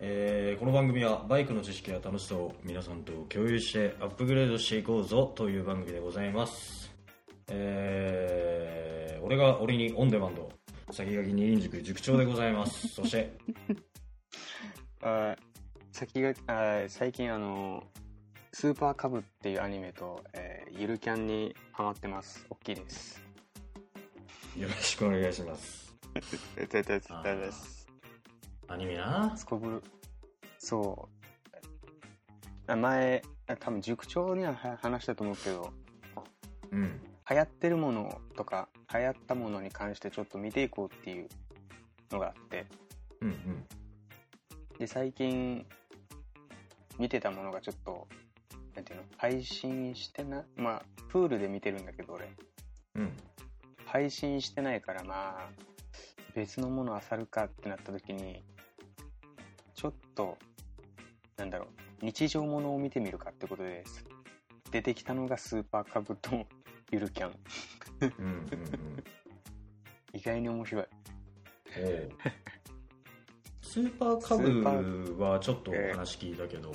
えーこの番組はバイクの知識や楽しさを皆さんと共有してアップグレードしていこうぞという番組でございます。えー俺が俺にオンデマンド、先書き二輪塾塾長でございます。そして、あ先があ最近あのスーパーカブっていうアニメと、えーゆるキャンにハマってます大きいですよろしくお願いします。絶対絶あー対ですアニメな。すこぶるそう。あ前あ多分塾長にはは話したと思うけど。うん。流行ってるものとか流行ったものに関してちょっと見ていこうっていうのがあって。うんうん。で最近見てたものがちょっとなんていうの？配信してなまあプールで見てるんだけど俺。うん。配信してないからまあ別のもの漁るかってなった時にちょっとなんだろう日常ものを見てみるかってことです。出てきたのがスーパーカブと ゆるキャン。うんうんうん。意外に面白い。おう。スーパーカブはちょっと話聞いたけど、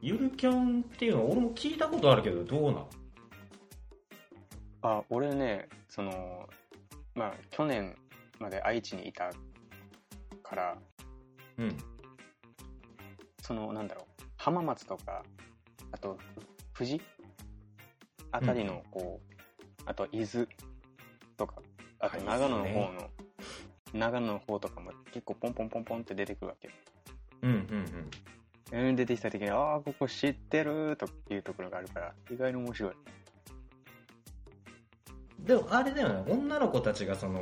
ゆるキャンっていうのは俺も聞いたことあるけどどうなん？あ俺ねそのまあ去年まで愛知にいたからうん。そのなんだろう。浜松とかあと富士？あたりのこう、あと伊豆とかあとはい長野の方の、長野の方とかも結構ポンポンポンポンって出てくるわけうんうんうん。出てきた時にああここ知ってるというところがあるから意外に面白い。うんでもあれだよね。女の子たちがその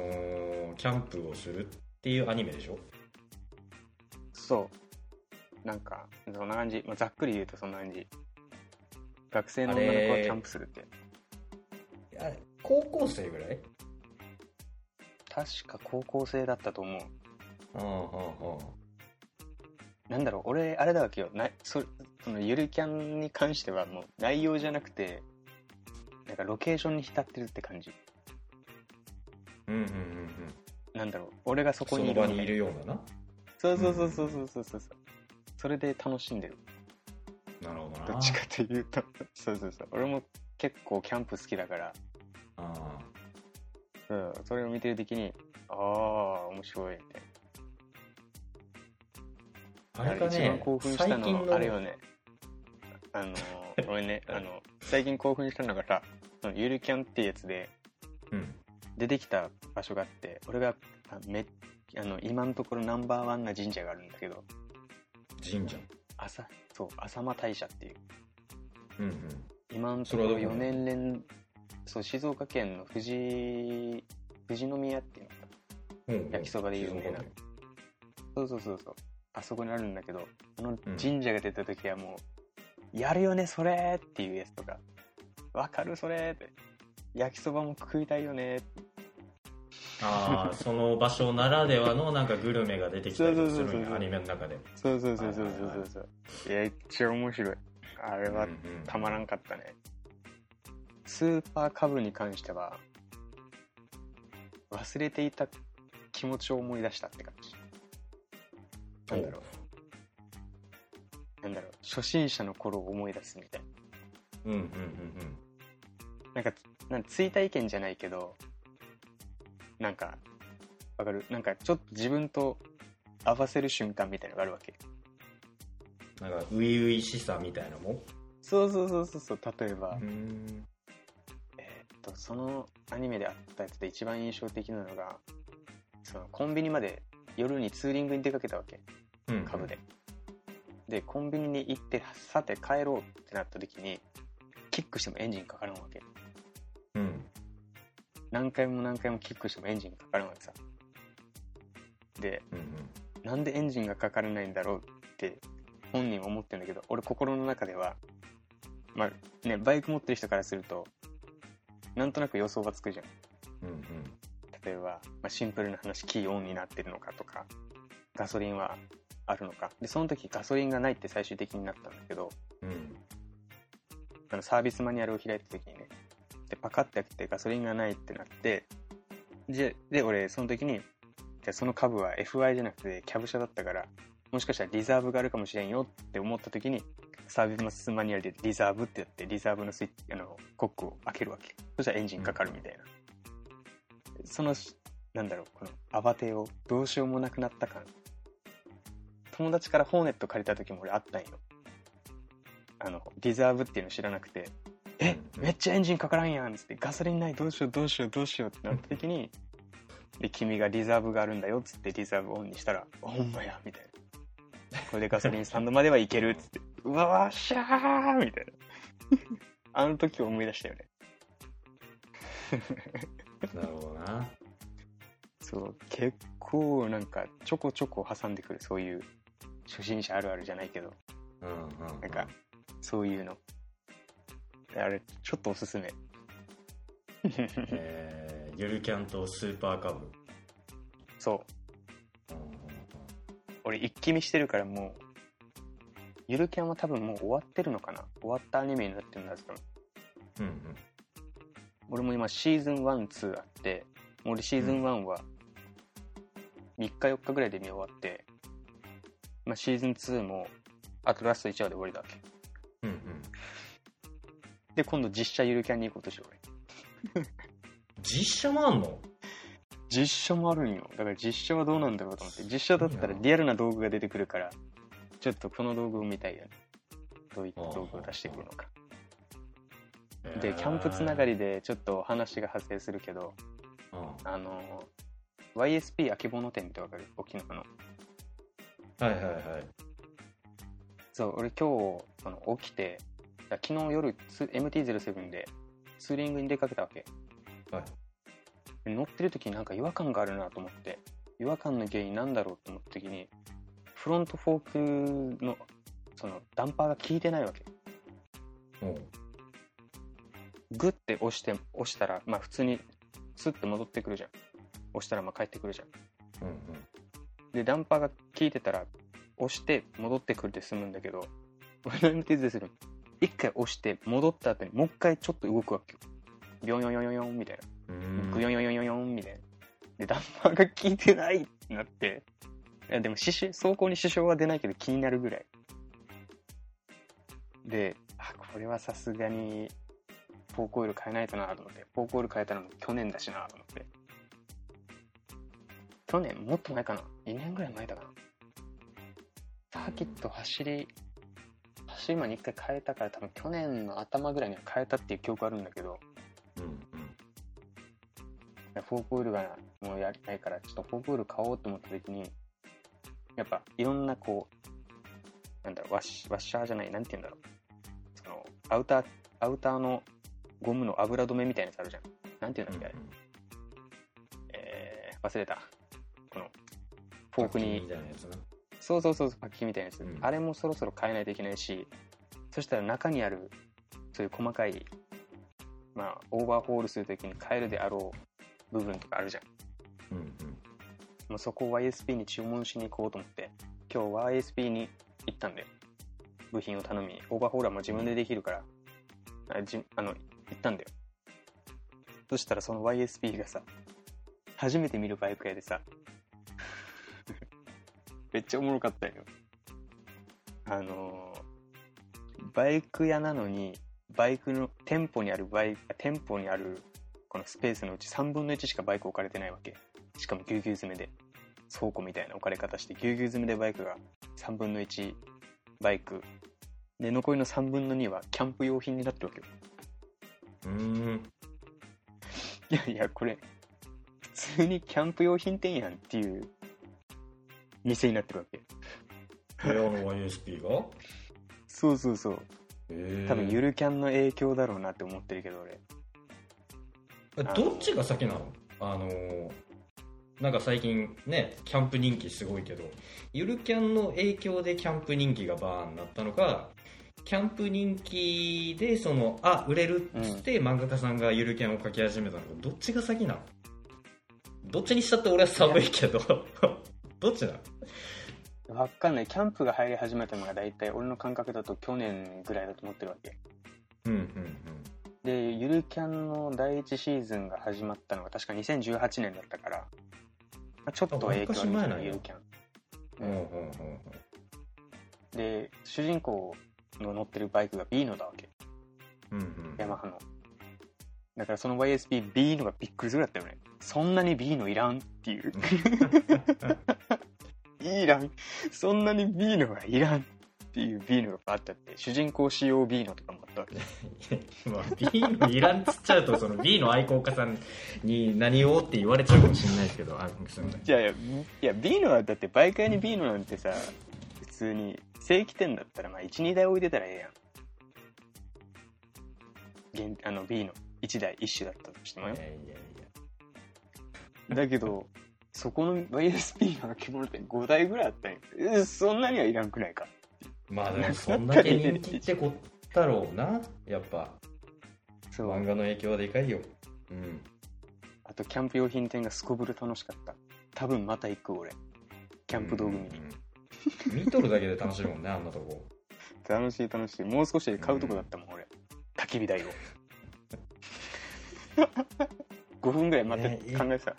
キャンプをするっていうアニメでしょ？そう。なんかそんな感じ、まあ、ざっくり言うとそんな感じ。学生の女の子はキャンプするって。あれ高校生ぐらい？確か高校生だったと思う。あああなんだろう俺あれだわけよ。なそそのゆるキャンに関してはもう内容じゃなくてなんかロケーションに浸ってるって感じ。うんうんうんうん。なんだろう俺がそこそにいるみたいな。の場にいるようななそうそうそうそうそうそうそう。それで楽しんでる。なるほどな。どっちかというと、そうそうそう。俺も結構キャンプ好きだから、あうん、それを見てる時に、ああ、面白いみたいな。あれがね、一番興奮したのは、あれよね。あの、俺ね、あの、最近興奮したのがさ、ゆるキャンってやつで、うん、出てきた場所があって、俺がめっあの今のところナンバーワンな神社があるんだけど。神社。朝そう浅間大社っていう。うんうん。今のところ4それはどこ年連そう静岡県の富士富士宮っていうのかな。うんうん。焼きそばで有名な。そうそうそうそう。あそこにあるんだけどあのうん。神社が出た時はもう、やるよねそれっていうやつとか。わかるそれって。焼きそばも食いたいよねってああその場所ならではのなんかグルメが出てきたりするんそうそうそうそうやアニメの中でそうそうそうそうそうそうそう。めっちゃ面白い。あれはうんうんたまらんかったね、スーパーカブに関しては忘れていた気持ちを思い出したって感じ。なんだろう。なんだろう。初心者の頃を思い出すみたいな。うんうんうんなんかなん追体験じゃないけどなんかわかる？なんかちょっと自分と合わせる瞬間みたいなのがあるわけ。うんなんか初々しさみたいなもん？そうそうそうそうそう。例えば、うん。えーっとそのアニメであったやつで一番印象的なのがそのコンビニまで夜にツーリングに出かけたわけ。うん。株で、でコンビニに行ってさて帰ろうってなった時にキックしてもエンジンかからんわけ。うん何回も何回もキックしてもエンジンかからんわけさ。でうんうん。なんでエンジンがかからないんだろうって本人は思ってるんだけど俺心の中ではまあねバイク持ってる人からするとなんとなく予想がつくじゃん。うんうん。例えば、まあ、シンプルな話キーオンになってるのかとかガソリンはあるのか。でその時ガソリンがないって最終的になったんだけどうん。あのサービスマニュアルを開いた時にねでパカッて開けてガソリンがないってなってでで俺その時にじゃその株は FI じゃなくてキャブ車だったからもしかしたらリザーブがあるかもしれんよって思った時に、サービスマニュアルでリザーブってやって、リザーブのスイッチ、あの、コックを開けるわけ。そしたらエンジンかかるみたいな。その、なんだろう、この慌てをどうしようもなくなった感。友達からホーネット借りた時も俺あったんよ。あの、リザーブっていうの知らなくて、え、めっちゃエンジンかからんやんっつって、ガソリンないどうしようどうしようどうしようってなった時に、で、君がリザーブがあるんだよっつってリザーブオンにしたら、ほんまやみたいな。これでガソリンスタンドまではいけるっつって、うわわっしゃーみたいな。あの時を思い出したよね。なるほどな。そう、結構なんかちょこちょこ挟んでくる、そういう初心者あるあるじゃないけど、うんうん、うん。なんか、そういうの。あれ、ちょっとおすすめ。えー、ゆるキャンとスーパーカブ。そう。俺一気見してるからもう、ゆるキャンは多分もう終わってるのかな終わったアニメになってるんだと思う。うんうん俺も今シーズン1、2あって、俺シーズン1は3日4日ぐらいで見終わって、まあ、シーズン2もあとラスト1話で終わりだわけ。うんうんで、今度実写ゆるキャンに行こうとしてる俺。実写もあんの？実写もあるんよ。だから実写はどうなんだろうと思って。実写だったらリアルな道具が出てくるから、ちょっとこの道具を見たいよね。どういった道具を出してくるのか。で、キャンプつながり。りでちょっと話が発生するけど、うんあの、YSP あけぼの店ってわかる？沖縄の。はいはいはい。そう、俺今日、その起きて、だ昨日夜ツ MT-07 でツーリングに出かけたわけ。はいで乗ってる時になんか違和感があるなと思って、違和感の原因なんだろうと思った時に、フロントフォークの、そのダンパーが効いてないわけ。グッて押して、押したら、まあ普通にスッて戻ってくるじゃん。押したらまあ帰ってくるじゃん。うんうん。で、ダンパーが効いてたら、押して戻ってくるで済むんだけど、俺の手でする一回押して戻った後にもう一回ちょっと動くわけよ。ビョンヨンヨンヨンヨンみたいな。グヨンヨンヨンヨンヨンみたいな。で、ダンパーが効いてないってなって、いやでも支障走行に支障は出ないけど気になるぐらい。で、あ、これはさすがに、フォークオイル変えないとなと思って、フォークオイル変えたのも去年だしなと思って。去年もっと前かな ?2 年ぐらい前だかなサーキット走り、走り今に一回変えたから多分去年の頭ぐらいには変えたっていう記憶あるんだけど、うんうん。フォークオイルがもうやりたいから、ちょっとフォークオイル買おうと思った時に、やっぱいろんなこう、なんだろう、ワッシワッシャーじゃない、なんて言うんだろう。その、アウター、アウターのゴムの油止めみたいなやつあるじゃん。なんて言うんだっけ、あれえー、忘れた。この、フォークにそうそうそう、パッキンみたいなやつ、うんあれもそろそろ変えないといけないし、そしたら中にある、そういう細かい、まあ、オーバーホールするときに変えるであろう部分とかあるじゃん。うんうん。もうそこを YSP に注文しに行こうと思って、今日 YSP に行ったんで、部品を頼みに、オーバーホールはもう自分でできるから、あじあの、行ったんだよ。そしたらその YSP がさ、初めて見るバイク屋でさ、めっちゃおもろかったよ。あのーバイク屋なのに、バイクの、店舗にあるバイク、店舗にあるこのスペースのうち3分の1しかバイク置かれてないわけ。しかもぎゅうぎゅう詰めで、倉庫みたいな置かれ方して、ぎゅうぎゅう詰めでバイクが3分の1バイク。で、残りの3分の2はキャンプ用品になってるわけよ。うーん。いやいや、これ、普通にキャンプ用品店やんっていう店になってるわけ。の YSP が？そうそうそう。え。多分ゆるキャンの影響だろうなって思ってるけど俺。どっちが先なの？あのーなんか最近ねキャンプ人気すごいけどゆるキャンの影響でキャンプ人気がバーンになったのかキャンプ人気でそのあ売れるっつって漫画家さんがゆるキャンを描き始めたのかどっちが先なの？どっちにしたって俺は寒いけどどっちなのわかんない。キャンプが入り始めたのが大体俺の感覚だと去年ぐらいだと思ってるわけ。うんうんで、ゆるキャンの第一シーズンが始まったのが確か2018年だったから、まあちょっと影響あるんじゆるキャン。うん。うんうんで主人公の乗ってるバイクが B のだわけ。うんうん。ヤマハの。だからその YSPB のがびっくりするだったよねそんなに B のいらんっていう。いらん。そんなに B のがいらんっていう B のがあったって。主人公仕様 B のとかもあったわけ。まあ B のいらんっつっちゃうとその B の愛好家さんに何をって言われちゃうかもしれないですけどあすみません。じゃあいやいや B のはだってバイク屋に B のなんてさ普通に正規店だったらまあ12台置いてたらええやん。現あの B の1台1種だったとしてもよいやいやいやだけどそこの YSP の着物店5台ぐらいあったんや。えそんなにはいらんくないか。まあでもそんだけ人気ってこったろうな。やっぱ。そう。漫画の影響はでかいよ。うん。あとキャンプ用品店がすこぶる楽しかった。多分また行く俺。キャンプ道具見に、見とるだけで楽しいもんねあんなとこ。楽しい楽しい。もう少しで買うとこだったもん、俺。焚き火台を。5分ぐらい待ってね考えてた、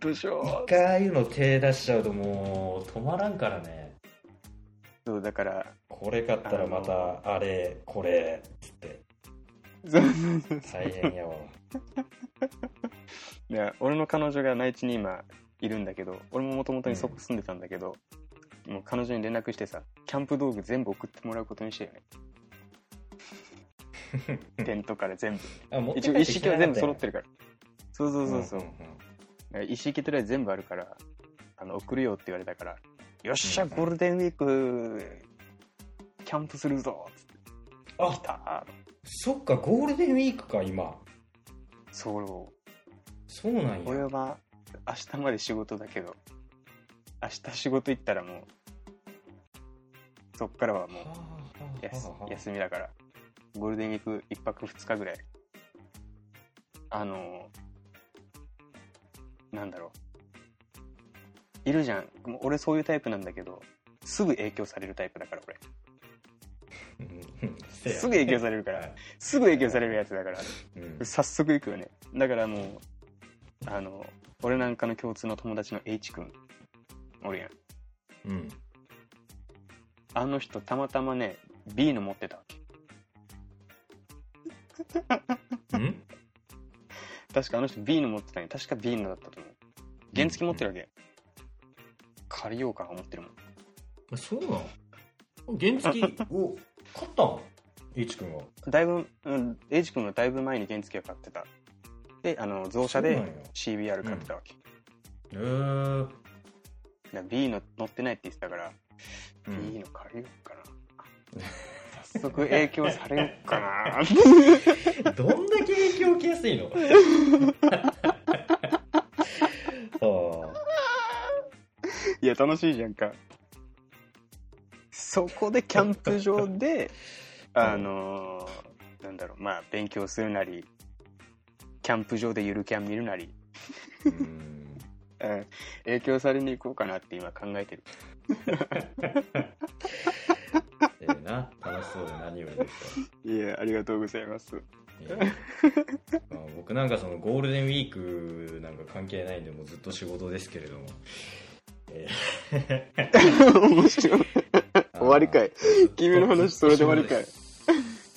どうしよ一回ああいうの手出しちゃうともう止まらんからね。うそうだから。これ買ったらまたあれこれっつって。そうそうそう大変やわ。いや俺の彼女が内地に今いるんだけど俺ももともとにそこ住んでたんだけど、もう彼女に連絡してさキャンプ道具全部送ってもらうことにしてよね。テントから全部。あ持って一応一式は全部揃ってるから。そうそうそうそう、んんんだから一式とりあえず全部あるからあの送るよって言われたからよっしゃうんゴールデンウィークキャンプするぞつってあ来たそっかゴールデンウィークか今。そう。そうなんや。俺は明日まで仕事だけど明日仕事行ったらもうそっからはもうはあはあやすはあはあ。休みだからゴールデンウィーク1泊2日ぐらいあのなんだろう。いるじゃん。もう俺そういうタイプなんだけどすぐ影響されるタイプだから俺。すぐ影響されるから。すぐ影響されるやつだから。うん。早速行くよね。だからもうあの俺なんかの共通の友達の H 君おるやん。うん。あの人たまたまね B の持ってたわけ。うん？確かあの人 B の持ってたんや。確か B のだったと原付持ってるわけ、借りようかな思ってるもん。あそうなの？原付を買ったの？H 君は。だいぶ、うん、H 君がだいぶ前に原付を買ってた。であの増車で CBR 買ってたわけ、へー。だから B の乗ってないって言ってたから、うん。B の借りようかな。早速影響されようかな。どんだけ影響受けやすいの？あ いや楽しいじゃんか。そこでキャンプ場で あのーなんだろうまあ勉強するなりキャンプ場でゆるキャン見るなり、ーうん。うん、影響されに行こうかなって今考えてる。ええな。楽しそうで何よりですわいやありがとうございます。ええ まあ僕なんかそのゴールデンウィークなんか関係ないんでもうずっと仕事ですけれども、え面白い。え終わりかい。君の話それで終わりかい。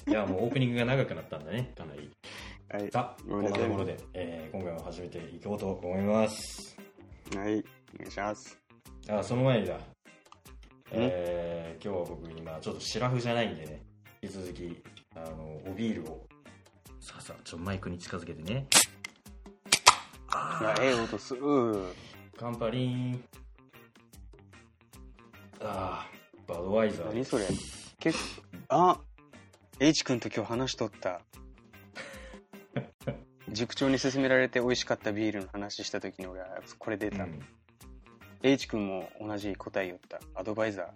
いやもうオープニングが長くなったんだね。かなり。はい。さあこんなところで、えー今回も始めていこうと思います。はい。お願いします。あその前にだ。えー今日は僕今ちょっとシラフじゃないんでね。引き続きあのおビールをさあさあちょっとマイクに近づけてね。あいやええ音する。カンパリン。あーバドワイザー。何それ。結構あ H 君と今日話しとった。塾長に勧められて美味しかったビールの話した時に俺はこれ出た、うん。H 君も同じ答え言った。アドバイザ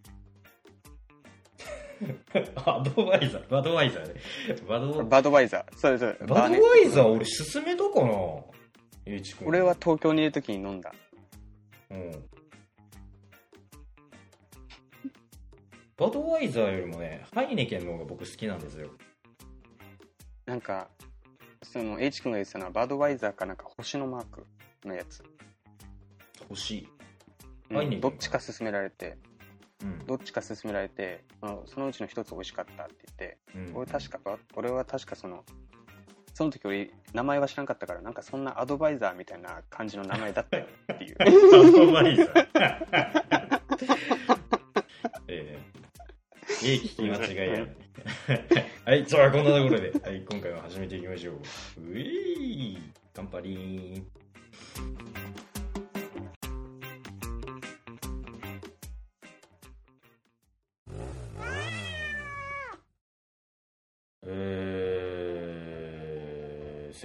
アドバイザーバドワイザーね。バドーバドバイザー。それそれバドワイザー俺勧めたかな？俺は東京にいる時に飲んだ。うん。バドワイザーよりもねハイネケンの方が僕好きなんですよ。なんかその H 君が言ってたのはバドバイザーかなんか星のマークのやつ。星。うん入んねえけどっちか勧められて。うんどっちか勧められてそのうちの一つ美味しかったって言ってうん。俺確か俺は確かそのその時俺名前は知らなかったからなんかそんなアドバイザーみたいな感じの名前だったよっていう。アドバイザー。ええ。ええ聞き間違いや。ね はいじゃあこんなところで、はい、今回は始めていきましょう。うい乾杯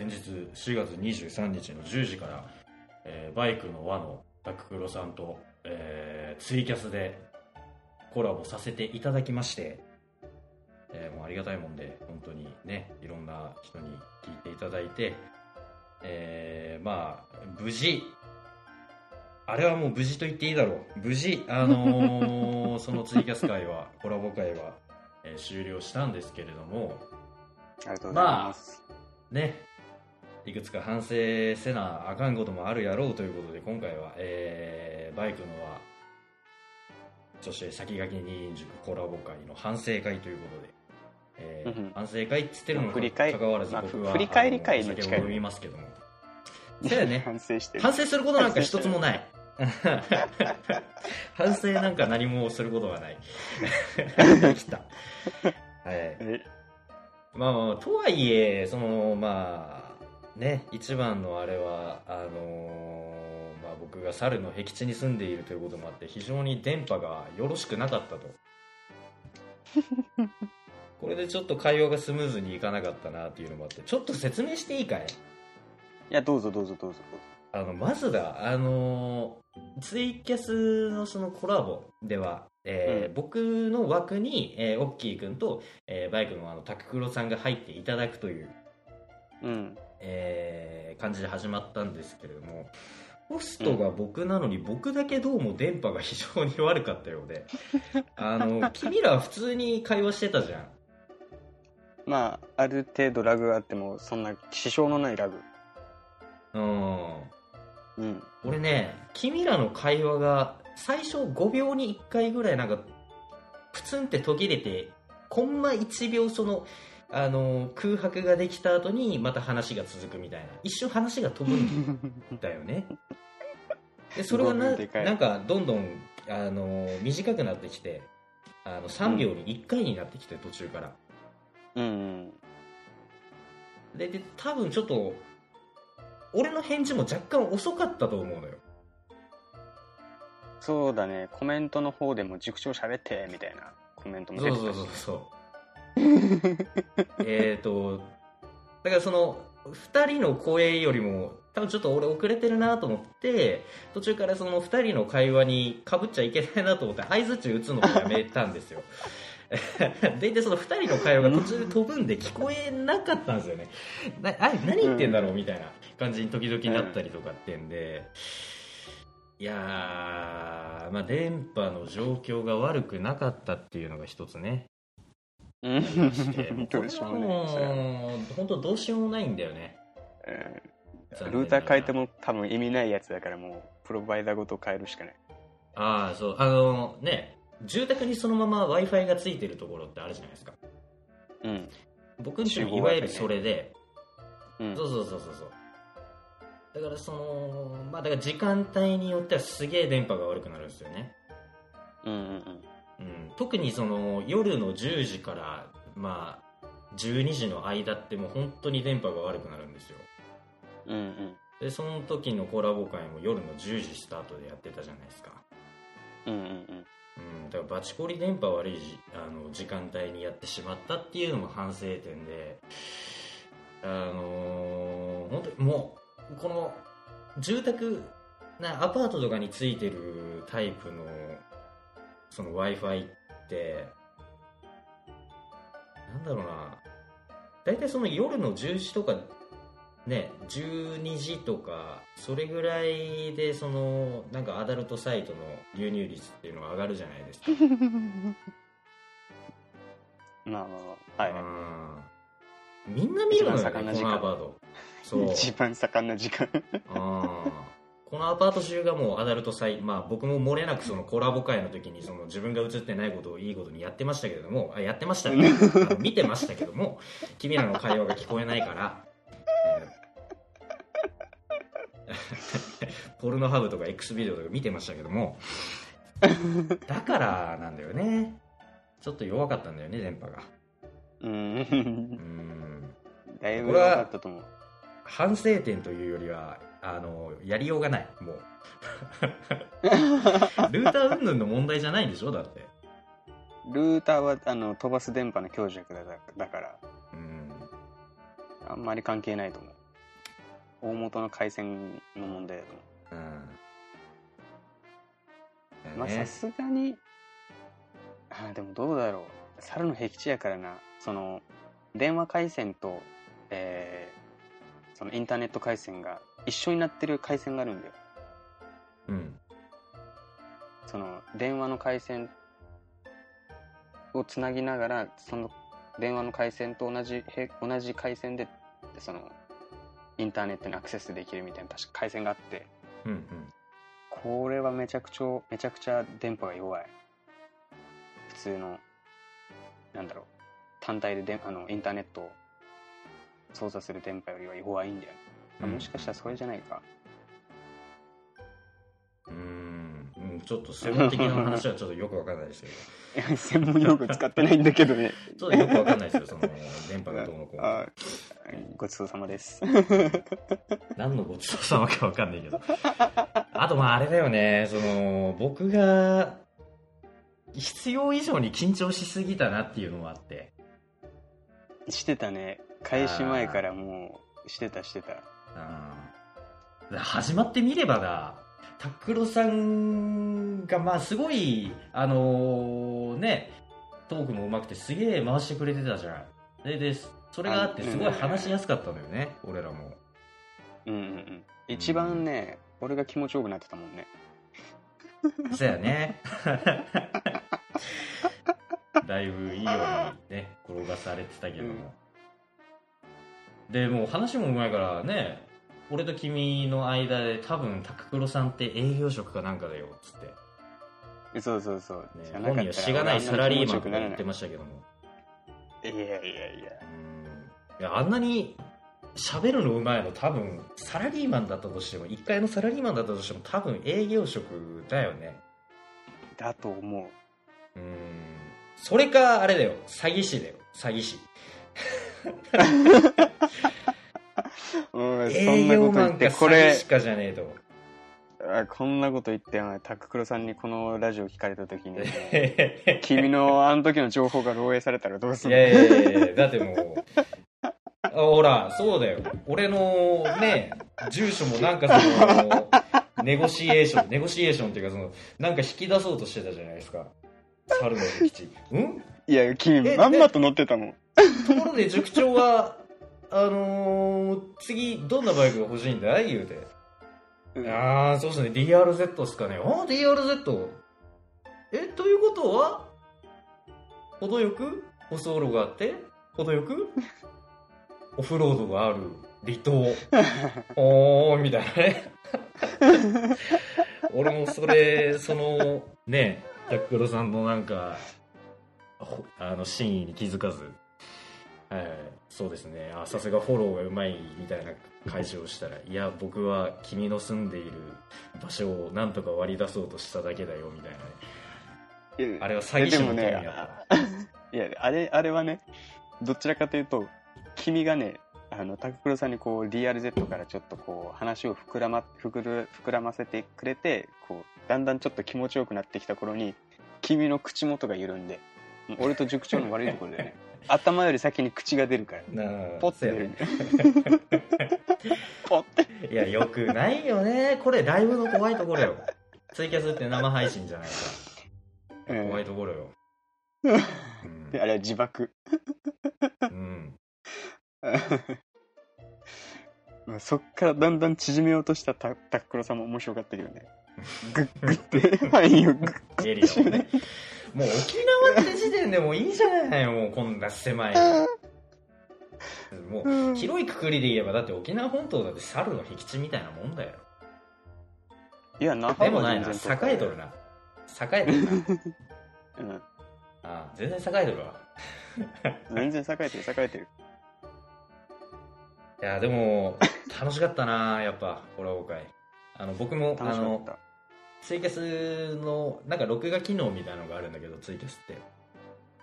先日4月23日の10時から、えーバイクの輪のタククロさんと、えーツイキャスでコラボさせていただきまして、えーもうありがたいもんで本当にねいろんな人に聞いていただいて、えーまあ無事あれはもう無事と言っていいだろう。無事あのー そのツイキャス会はコラボ会は、えー終了したんですけれどもありがとうございます、ねいくつか反省せなあかんこともあるやろうということで今回は、えーバイクのはそして先駆け二輪塾コラボ会の反省会ということで、えーうんうん。反省会っつってるのかかわらずまあ僕は、振り返り会近いますけども。そうやね。反省してる。反省することなんか一つもない。反省なんか何もすることはない。来た。はい。え。まあまあ、とはいえ、その、まあ、ね、一番のあれは、あのーまあ僕が猿の僻地に住んでいるということもあって、非常に電波がよろしくなかったと。これでちょっと会話がスムーズにいかなかったなっていうのもあって、ちょっと説明していいかい？いやどうぞどうぞどうぞどうぞ。あの、まずだ、あのーツイキャスのそのコラボでは、えーうん。僕の枠に、えー、オッキーくんと、えーバイクのあの、タククロさんが入っていただくという、うんえー感じで始まったんですけれどもホストが僕なのに僕だけどうも電波が非常に悪かったようで あの君らは普通に会話してたじゃん。まあある程度ラグがあってもそんな支障のないラグ。うん。うん。俺ね君らの会話が最初5秒に1回ぐらいなんかプツンって途切れてコンマ1秒そのあの空白ができた後にまた話が続くみたいな。一瞬話が飛ぶんだよね。でそれが5ななんかどんどんあの短くなってきてあの3秒に1回になってきて途中から。うんうん。でで多分ちょっと俺の返事も若干遅かったと思うのよ。そうだね。コメントの方でも塾長喋ってみたいなコメントもそうそう出てたしそうそう えっとだからその2人の声よりも多分ちょっと俺遅れてるなと思って途中からその2人の会話にかぶっちゃいけないなと思って相づち打つのをやめたんですよ。ででその2人の会話が途中で飛ぶんで聞こえなかったんですよね。なあ何言ってんだろうみたいな感じに時々なったりとかってんで、いやー、まあ、電波の状況が悪くなかったっていうのが一つね。うん。してもうこれはどうしようもない。それはもう本当どうしようもないんだよね。うん。ルーター変えても多分意味ないやつだからもうプロバイダーごと変えるしかない。ああそう。あのね住宅にそのまま w i f i がついてるところってあるじゃないですか。うん。僕んちいわゆるそれで、うん。そうそうそうそうそう。だからそのまあだから時間帯によってはすげえ電波が悪くなるんですよね。うんうんうん、特にその夜の10時から、まあ、12時の間ってもう本当に電波が悪くなるんですよ。うんうん。うんでその時のコラボ会も夜の10時スタートでやってたじゃないですか、うんうんうん。うん、だからバチコリ電波悪いじあの時間帯にやってしまったっていうのも反省点であのー本当にもうこの住宅なアパートとかについてるタイプのその w i f i ってなんだろうな。大体その夜の10時とかね12時とかそれぐらいでそのなんかアダルトサイトの流入率っていうのが上がるじゃないですか。まあまあまあはい。うん。みんな見るのよね一番盛んな時間。このアパートそう。一番盛んな時間。あ ーこのアパート中がもうアダルトサイまあ僕も漏れなくそのコラボ会の時にその自分が映ってないことをいいことにやってましたけれどもあやってましたね 見てましたけども君らの会話が聞こえないから、えー。ポルノハブとか X ビデオとか見てましたけどもだからなんだよね。ちょっと弱かったんだよね電波が。う。うん。んだいぶ良かったと思う。反省点というよりはあのやりようがない。もう。ルーター云々の問題じゃないんでしょ？だって。ルーターはあの飛ばす電波の強弱だだから、うん。あんまり関係ないと思う。大元の回線の問題だと思う。まあね。さすがに、あーでもどうだろう。猿の僻地やからな、その、電話回線と、えーそのインターネット回線が一緒になってる回線があるんだよ。うんその、電話の回線をつなぎながら、その電話の回線と同じ、同じ回線で、その、インターネットにアクセスできるみたいな確か回線があって、うんうんこれはめちゃくちゃめちゃくちゃ電波が弱い。普通のなんだろう。単体でであのインターネットを操作する電波よりは弱いんだよ。ね、あもしかしたらそれじゃないか。うん。うんちょっと専門的な話はちょっとよくわかんないですけど。専門用語使ってないんだけどね。ちょっとよくわかんないですよその 電波がどうのこうの。あごちそうさまです。何のごちそうさまかわかんないけど。あとまああれだよね。その僕が必要以上に緊張しすぎたなっていうのもあって。してたね開始前からもうしてたしてた。うん。始まってみればだタックロさんがまあすごいあのねトークも上手くてすげえ回してくれてたじゃん。ででそれがあってすごい話しやすかったのよね俺らも。うんうんうん。一番ね俺が気持ちよくなってたもんね。そうやね。だいぶいいようにね転がされてたけども、でもう話もうまいからね俺と君の間で多分タククロさんって営業職かなんかだよっつって、そうそうそう、ね本人はしがないサラリーマンとか俺あんな言ってましたけども。いやいやいやうん。いやあんなに喋るのうまいの多分サラリーマンだったとしても一回のサラリーマンだったとしても多分営業職だよね。だと思う。うん。それかあれだよ。詐欺師だよ。詐欺師うん そ営んなこと業マンか言ってこ詐欺れ師かじゃねえと。あこんなこと言ってお前タククロさんにこのラジオ聞かれた時に。君のあの時の情報が漏洩されたらどうすいるやいやいやいやだってもうあほらそうだよ俺のね住所もなんかそのネゴシエーションネゴシエーションっていうかそのなんか引き出そうとしてたじゃないですか猿の基地うんいや君えまんまと乗ってたもんところで塾長はあのー、次どんなバイクが欲しいんだい？言うて。うん。ああそうですね。DRZ っすかね。ああ DRZ えということは程よく舗装路があって程よくオフロードがある離島。おーみたいなね。俺もそれそのねタックロさんのなんかほあの真意に気づかずはい、そうですね。あさすがフォローがうまいみたいな返しをしたらいや僕は君の住んでいる場所をなんとか割り出そうとしただけだよみたいな。ねあれは詐欺師のた、いやあれあれはねどちらかというと君がねあのタククロさんにこう DRZ からちょっとこう話を膨らま膨る膨らませてくれてこうだんだんちょっと気持ちよくなってきた頃に君の口元が緩んで俺と塾長の悪いところでね頭より先に口が出るから。ポッて出る。んだよポッて。いやよくないよね。これライブの怖いところよ。ツイキャスって生配信じゃないか。うん。怖いところよ、うんであれは自爆。うん、まあそっからだんだん縮めようとしたタタククロさんも面白かったけどね。グッグって。範囲をグッグエリアをねもう沖縄って時点でもういいじゃないもうこんな狭いもうッ広いくくりで言えばだって沖縄本島だって猿の僻地みたいなもんだよ。いや那覇はでもないな。栄えとるな。栄えてるな。うん。ああ全然栄えとるわ。全然栄えてる栄えてる。いやでも楽しかったなやっぱコラボ会。あの僕も楽あのしかったツイキャスのなんか録画機能みたいなのがあるんだけどツイキャスって。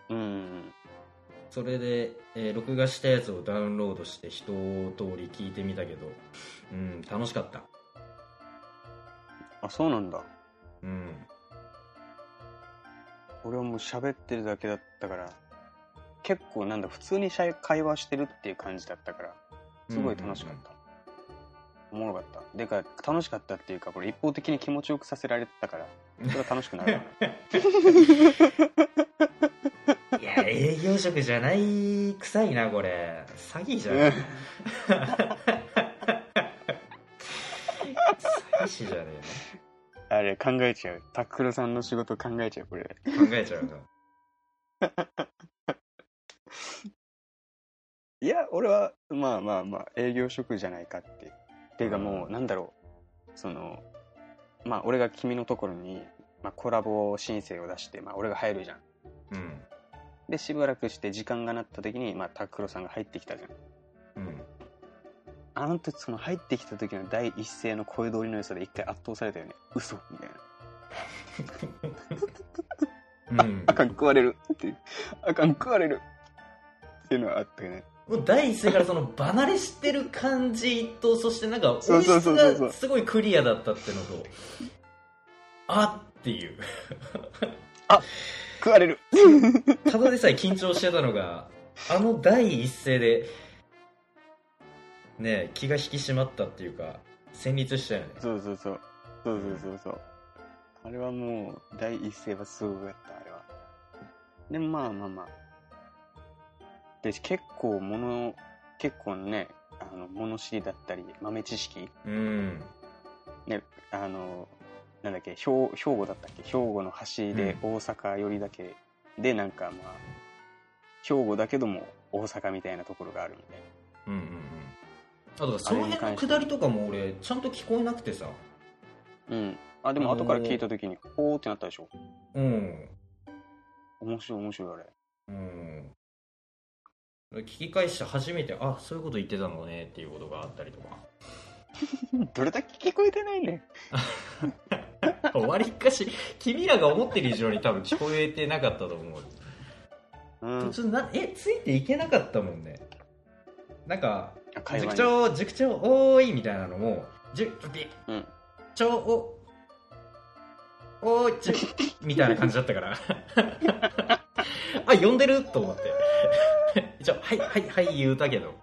うん。それで、えー録画したやつをダウンロードして一通り聞いてみたけどうん楽しかった。あそうなんだ。うん。俺はもう喋ってるだけだったから結構なんだ普通にしゃ会話してるっていう感じだったからすごい楽しかった、おもろかった。でか楽しかったっていうかこれ一方的に気持ちよくさせられてたからそれは楽しくなる。わいや営業職じゃない臭いなこれ。詐欺じゃん。詐欺師じゃねあれ考えちゃう。タックルさんの仕事考えちゃうこれ。考えちゃうないや俺はまあまあまあ営業職じゃないかってていうかもうなんだろう。そのまあ俺が君のところに、まあ、コラボ申請を出して、まあ、俺が入るじゃん。うん。でしばらくして時間がなった時に、まあ、タックロさんが入ってきたじゃん。うん。あの時その入ってきた時の第一声の声通りの良さで一回圧倒されたよね。嘘みたいな。うん。あかん食われる。っていう。あかん食われる。っていうのはあったよねもう第一声からその離れしてる感じとそしてなんか音質がすごいクリアだったってのとあっていう。食われる。ただでさえ緊張してたのがあの第一声でね気が引き締まったっていうか戦慄したよね。そうそうそう。そうそうそうそう。あれはもう第一声はすごかったあれは。でもまあまあまあで結構もの結構ねあの物知りだったり豆知識。うん。ねあのなんだっけ兵兵庫だったっけ？兵庫の端で大阪寄りだけ。でなんかまあ兵庫だけども大阪みたいなところがあるみたいな。うんうんうん。あとその辺の下りとかも俺ちゃんと聞こえなくてさ。うん。あでも後から聞いた時にほーってなったでしょ。うん。面白い面白いあれ。うん聞き返して初めてあそういうこと言ってたのねっていうことがあったりとか。どれだけ聞こえてないね わりかし君らが思ってる以上に多分聞こえてなかったと思う。うん。途中なえついていけなかったもんね。なんか塾長塾長おーいみたいなのも塾うん。長おおーいちみたいな感じだったから。あ呼んでる？と思って 一応はいはいはい言うたけど。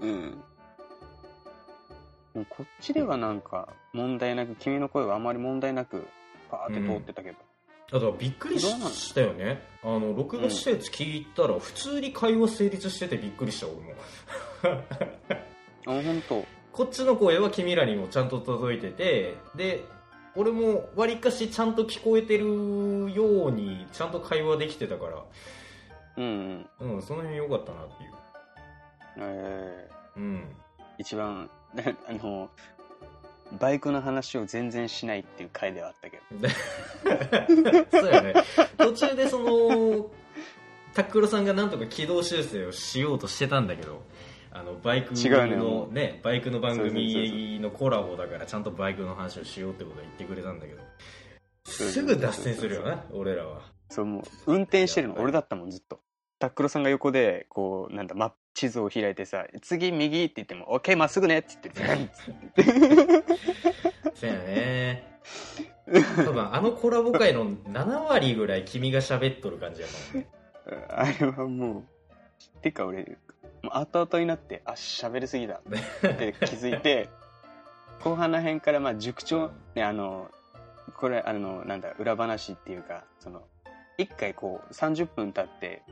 うん。もうこっちではなんか問題なく君の声はあまり問題なくパーって通ってたけど、あとはびっくりしたよね。あの録画したやつ聞いたら普通に会話成立しててびっくりした俺も。あ本当。こっちの声は君らにもちゃんと届いててで俺もわりかしちゃんと聞こえてるようにちゃんと会話できてたからうんうん。うんその辺良かったなっていう。え。うん。ー、一番 あのバイクの話を全然しないっていう回ではあったけど。そうやね。途中でそのタックロさんがなんとか軌道修正をしようとしてたんだけどあのバイク違うねのねバイクの番組のコラボだからちゃんとバイクの話をしようってことは言ってくれたんだけど。すぐ脱線するよな俺らは。そうもう運転してるの俺だったもんずっとタックロさんが横でこうなんだマップ地図を開いてさ「次右」って言っても「OK まっすぐね」って言ってズンッつって。そうやね。多分あのコラボ界の7割ぐらい君が喋っとる感じやもん。ねあれはもうてか俺もう後々になってあ喋りすぎだ。って気づいて 後半らへんからまあ塾長ねあのこれあのなんだ裏話っていうかその一回こう30分経って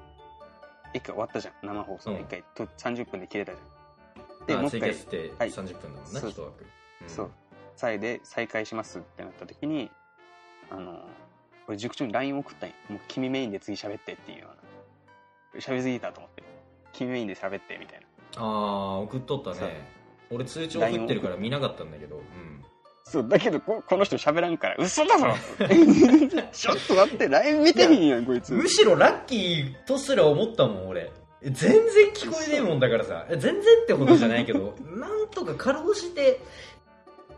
一回終わったじゃん。生放送うん。一回と30分で切れたじゃん。であもう一回。ツイキャスってはい。30分だもんな、そう。一枠、ん。そう。再で再開しますってなった時にあの俺塾長に LINE 送ったんよもう君メインで次喋ってっていうような。喋りすぎたと思って。君メインで喋ってみたいな。ああ送っとったね。俺通知送ってるから見なかったんだけど。うんそう、だけどこ、この人喋らんから、嘘だぞ！ちょっと待って、ライブ見てへんやん、こいつ。むしろラッキーとすら思ったもん俺。全然聞こえねえもんだからさ。全然ってことじゃないけど なんとかかろうじて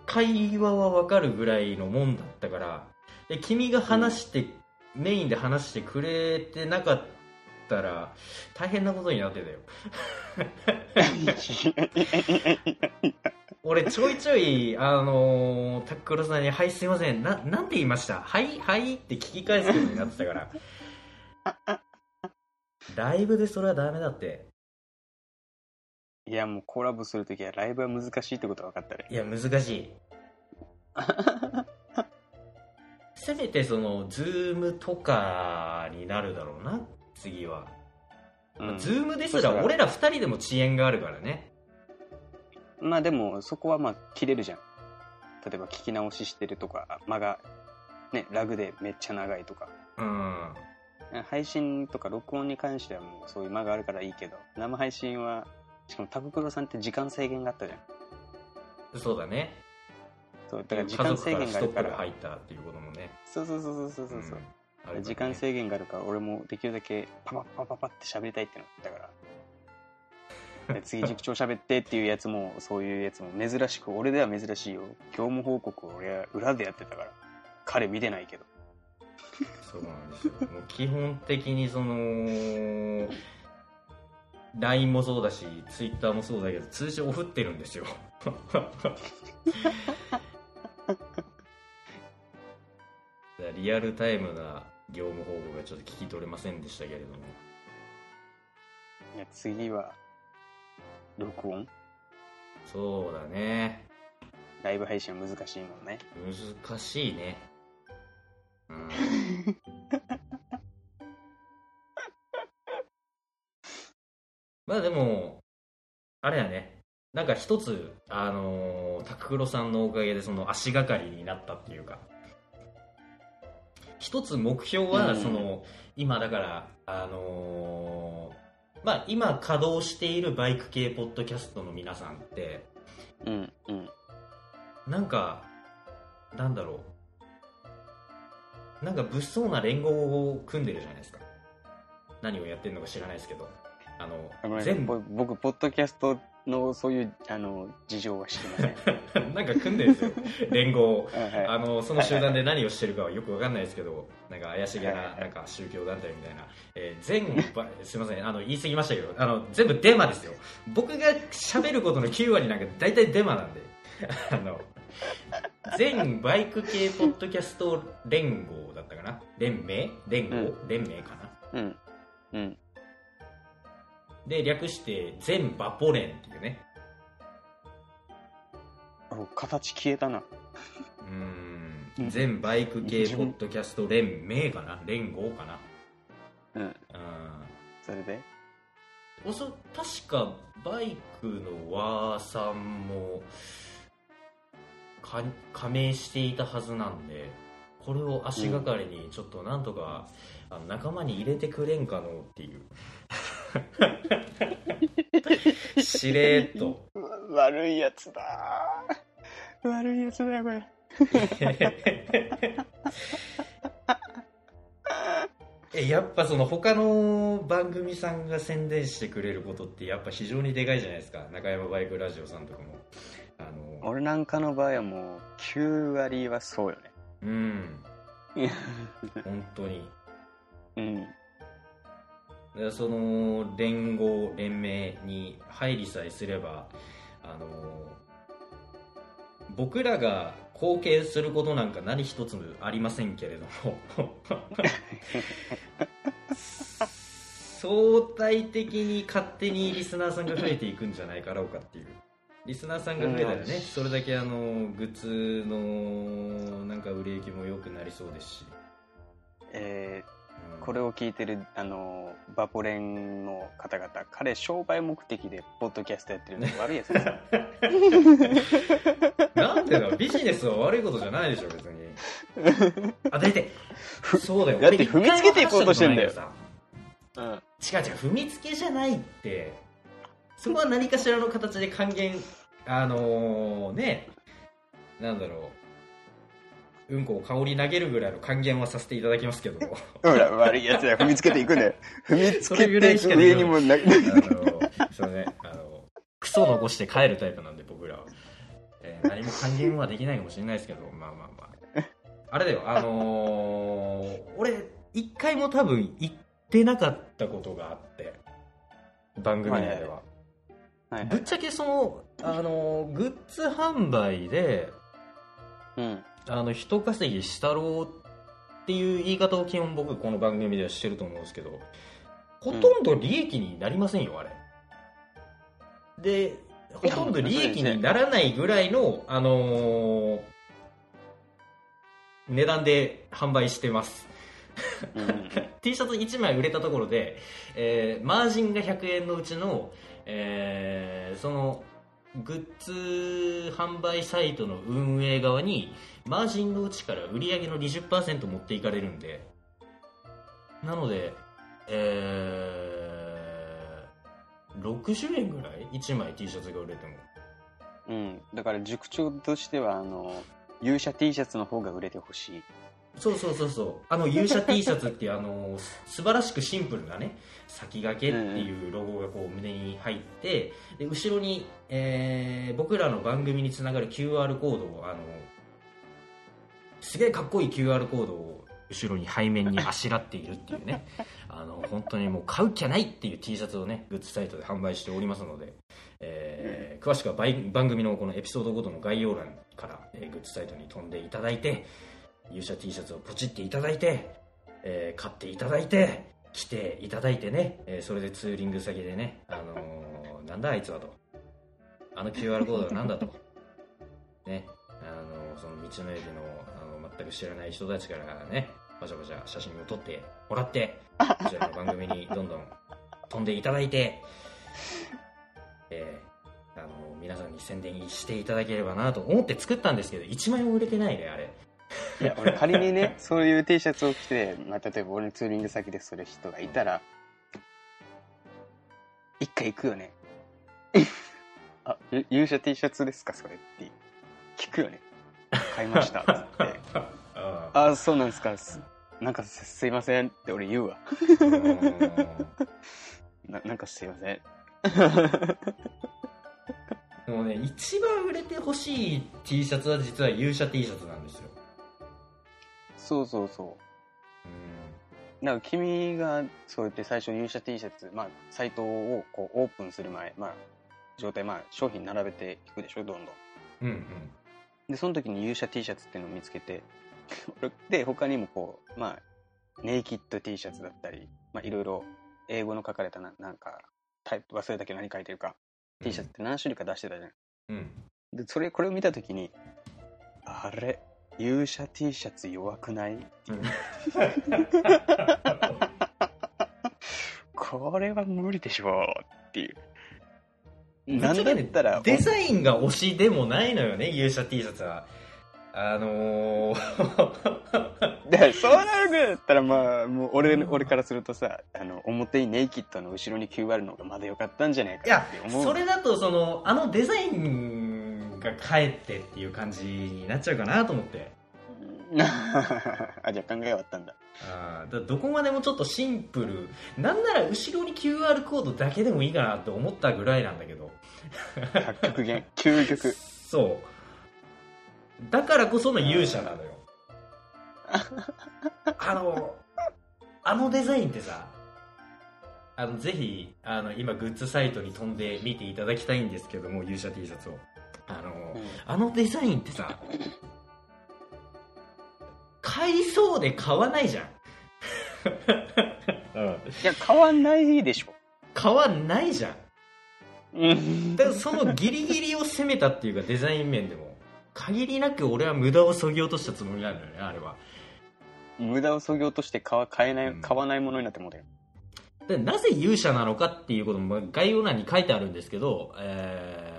会話はわかるぐらいのもんだったから。で君が話して、メインで話してくれてなかったら大変なことになってたよ。俺ちょいちょいあのータックルさんに「はいすいません。ななんて言いました？はいはい」って聞き返すようになってたから。ライブでそれはダメだって。いや、もうコラボするときはライブは難しいってことは分かったね。いや難しい。せめてそのズームとかになるだろうな次は、うんズームですらら俺ら2人でも遅延があるからねまあでも、そこはまあ切れるじゃん。例えば聞き直ししてるとか、間が、ね、ラグでめっちゃ長いとか。うん配信とか録音に関してはもうそういう間があるからいいけど、生配信は、しかもタククロさんって時間制限があったじゃん。そうだねそう、だから時家間制限があるから。ップが入ったっていうこともねそうそうそうそうそうそう。うんね時間制限があるから、俺もできるだけパパパパパって喋りたいってなったから。で次塾長喋ってっていうやつも、そういうやつも珍しく、俺では珍しいよ。業務報告を俺は裏でやってたから。彼見てないけど。そうなんですよもう基本的にその LINE もそうだし Twitter もそうだけど通知を振ってるんですよ リアルタイムな業務報告がちょっと聞き取れませんでしたけれども。いや、次は、録音？そうだね。ライブ配信は難しいもんね。難しいね。うん。まあでもあれやね。なんか一つあのー、タククロさんのおかげでその足がかりになったっていうか一つ目標はうんその、今だからあのーまあ今稼働しているバイク系ポッドキャストの皆さんってうん、うん。なんか、なんだろう。なんか物騒な連合を組んでるじゃないですか。何をやってるのか知らないですけど。あの、全部、ぼ僕、ポッドキャストのそういう、あの、事情は知りません。なんか組んでるんですよ。連合を。はいはいあの、その集団で何をしてるかはよくわかんないですけど、なんか怪しげな、はいはいなんか宗教団体みたいな。えー全部、すいません、あの、言い過ぎましたけど、あの、全部デマですよ。僕が喋ることの9割なんか大体デマなんで。あの、全バイク系ポッドキャスト連合だったかな？連盟？連合、う連盟かな？うん。うん。で、略して、全バポ連っていうね。お形消えたな。うーんうん全バイク系ポッドキャスト連盟かな？連合かな？うん。うん。それで？おそ確かバイクのワーさんもか加盟していたはずなんでこれを足がかりにちょっとなんとか、あの仲間に入れてくれんかのっていうしれーっと悪いやつだ悪いやつだよ、これ。えやっぱその他の番組さんが宣伝してくれることってやっぱ非常にでかいじゃないですか中山バイクラジオさんとかもあの俺なんかの場合はもう、9割はそうよね。うん 本当にうん。でその連合連盟に入りさえすればあの僕らが貢献することなんか何一つありませんけれども。相対的に勝手にリスナーさんが増えていくんじゃないかろうかっていう。リスナーさんが増えたらね、うん。それだけあのグッズのなんか売れ行きも良くなりそうですし、えうんー、これを聞いてる、あの、バポレンの方々、彼、商売目的でポッドキャストやってるの 悪いやつです。よ。なんでだビジネスは悪いことじゃないでしょ別に。あ大体そうだよ。だって踏みつけていこうとしてんだよ。うん。違う違う踏みつけじゃないって。そこは何かしらの形で還元あのー、ねなんだろううんこを香り投げるぐらいの還元はさせていただきますけど。ほら、悪いやつだよ。踏みつけていくんだよ。踏みつそけていくれぐらいし上にもな、あのそうね。あのクソ残して帰るタイプなんで僕らは、えー何も還元はできないかもしれないですけどまあまあまあ。あれだよ。あのー俺一回も多分行ってなかったことがあって。番組内では、はい。ぶっちゃけそのあのーグッズ販売でうん。あの人稼ぎしたろうっていう言い方を基本僕この番組ではしてると思うんですけどほとんど利益になりませんよ、あれ。でほとんど利益にならないぐらいの、あのー値段で販売してます。うん。T シャツ1枚売れたところで、えーマージンが100円のうちの、えーそのグッズ販売サイトの運営側にマージンのうちから売り上げの20%持っていかれるんでなので、えー60円ぐらい？1枚 T シャツが売れてもうん。だから塾長としては、あの、勇者 T シャツの方が売れてほしい。そうそうそうそう。あの勇者 T シャツっていうあの素晴らしくシンプルなね先駆けっていうロゴがこう胸に入ってで後ろに、えー僕らの番組につながる QR コードをあのすげえかっこいい QR コードを後ろに背面にあしらっているっていうね。あの本当にもう買うきゃないっていう T シャツをねグッズサイトで販売しておりますので、えー詳しくは番番組のこのエピソードごとの概要欄から、えーグッズサイトに飛んでいただいて勇者 T シャツをポチっていただいて、えー買っていただいて着ていただいてね、えーそれでツーリング先でね、あのーなんだあいつはと。あの QR コードはなんだと。ねあのその道の駅のあの全く知らない人たちからねバシャバシャ写真を撮ってもらってこちらの番組にどんどん飛んでいただいて、えーあの皆さんに宣伝していただければなと思って作ったんですけど1枚も売れてないねあれ。いや、俺仮にね、そういう T シャツを着て、まあ、例えば俺のツーリング先でそれ人がいたら、一回行くよね。あ、ゆ勇者 T シャツですかそれって。聞くよね。買いました。つって。あ あ、そうなんですか。すなんかすすいませんって俺言うわ。ー ななんかすいません。もうね一番売れてほしい T シャツは実は勇者 T シャツなんですよそうそうそう。なんか君がそうやって最初勇者 T シャツ、まあ、サイトをこうオープンする前、まあ、状態、まあ、商品並べていくでしょ、どんどん。うんうんで、その時に勇者 T シャツっていうのを見つけて、俺 で、他にもこう、まあ、ネイキッド T シャツだったり、まあ、いろいろ英語の書かれたな、なんか、タイプ忘れたけど何書いてるか、T シャツって何種類か出してたじゃん。うんで、それ、これを見た時に、あれ、勇者 T シャツ弱くない？っていう。これは無理でしょっていう。なんだったら、デザインが推しでもないのよね勇者 T シャツはあのー、で、そうなるぐらいだったら、まあ、もう俺、俺からするとさ、あの、表にネイキッドの後ろに QR の方がまだ良かったんじゃないかいやって思う。それだとそのあのデザインがかえってっていう感じになっちゃうかなと思って。あ、じゃあ考えはあったんだ。あーだどこまでもちょっとシンプル。なんなら後ろに QR コードだけでもいいかなって思ったぐらいなんだけど。極限、究極。そう。だからこその勇者なのよ。あのあのデザインってさあのぜひあの今グッズサイトに飛んで見ていただきたいんですけども勇者 T シャツをあの、あのデザインってさ買いそうで買わないじゃん、うん、いや、変わんないでしょ。買わないじゃん。うん。だからそのギリギリを攻めたっていうかデザイン面でも。限りなく俺は無駄をそぎ落としたつもりなんだよねあれは。無駄をそぎ落として買わ買えない、うん。買わないものになってもうたよ。でなぜ勇者なのかっていうことも概要欄に書いてあるんですけど、えー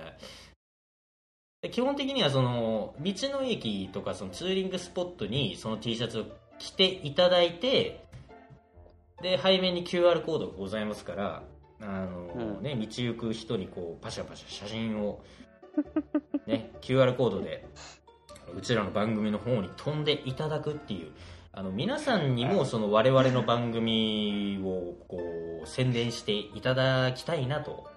基本的にはその道の駅とかそのツーリングスポットにその T シャツを着ていただいてで背面に QR コードがございますからあの、うん。ね、道行く人にこうパシャパシャ写真を、ね、QR コードで、うちらの番組の方に飛んでいただくっていうあの皆さんにもその我々の番組をこう宣伝していただきたいなと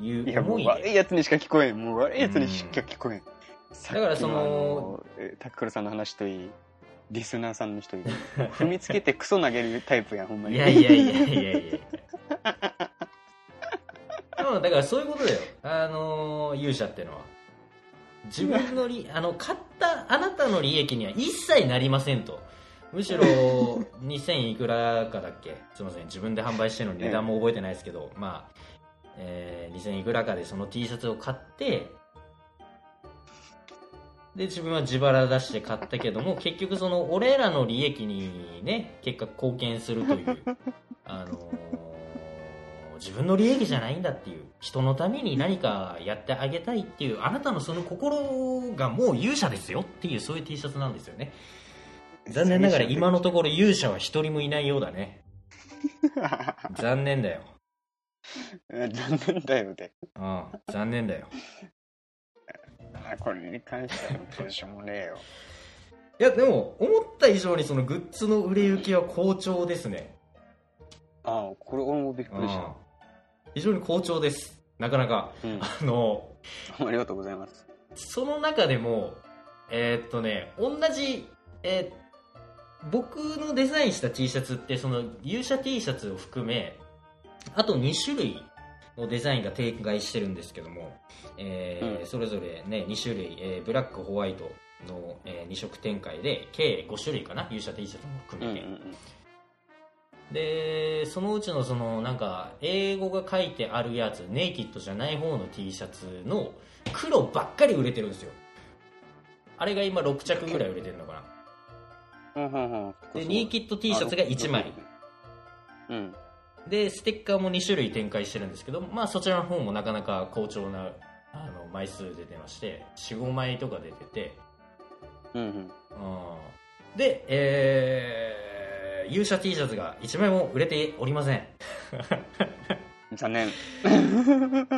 いいや、もう悪いやつにしか聞こえん。もう悪いやつにしか聞こえん。だからそのタックルさんの話といい、リスナーさんの人いい。踏みつけてクソ投げるタイプやん、ほんまに。いやいやいやいやいや。だからそういうことだよ。あの勇者ってのは。自分の利あの買ったあなたの利益には一切なりませんと。むしろ 2000いくらかだっけ？すいません。自分で販売してるのに値段も覚えてないですけど、まあ、えー2000いくらかでその T シャツを買ってで自分は自腹出して買ったけども 結局その俺らの利益にね結果貢献するという あのー自分の利益じゃないんだっていう人のために何かやってあげたいっていうあなたのその心がもう勇者ですよっていうそういう T シャツなんですよね。残念ながら今のところ勇者は一人もいないようだね。残念だよ残念だよね。ああ残念だよあこれに関してはどうしようもねえよ。いやでも思った以上にそのグッズの売れ行きは好調ですねああ、これ俺もびっくりした。非常に好調ですなかなかうん。あのありがとうございます。その中でもえーっとね同じ、えー僕のデザインした T シャツってその勇者 T シャツを含めあと2種類のデザインが展開してるんですけども、えーうんそれぞれね2種類、えーブラックホワイトの、え2色展開で計5種類かな勇者 T シャツも含めて、うんうんうん。でそのうちのそのなんか英語が書いてあるやつネイキッドじゃない方の T シャツの黒ばっかり売れてるんですよあれが今6着ぐらい売れてるのかなうんうんうん。でニーキッド T シャツが1枚うん。でステッカーも2種類展開してるんですけどまあそちらの方もなかなか好調なあの枚数出てまして45枚とか出ててうんうん。うんでえー、勇者 T シャツが1枚も売れておりません 残念。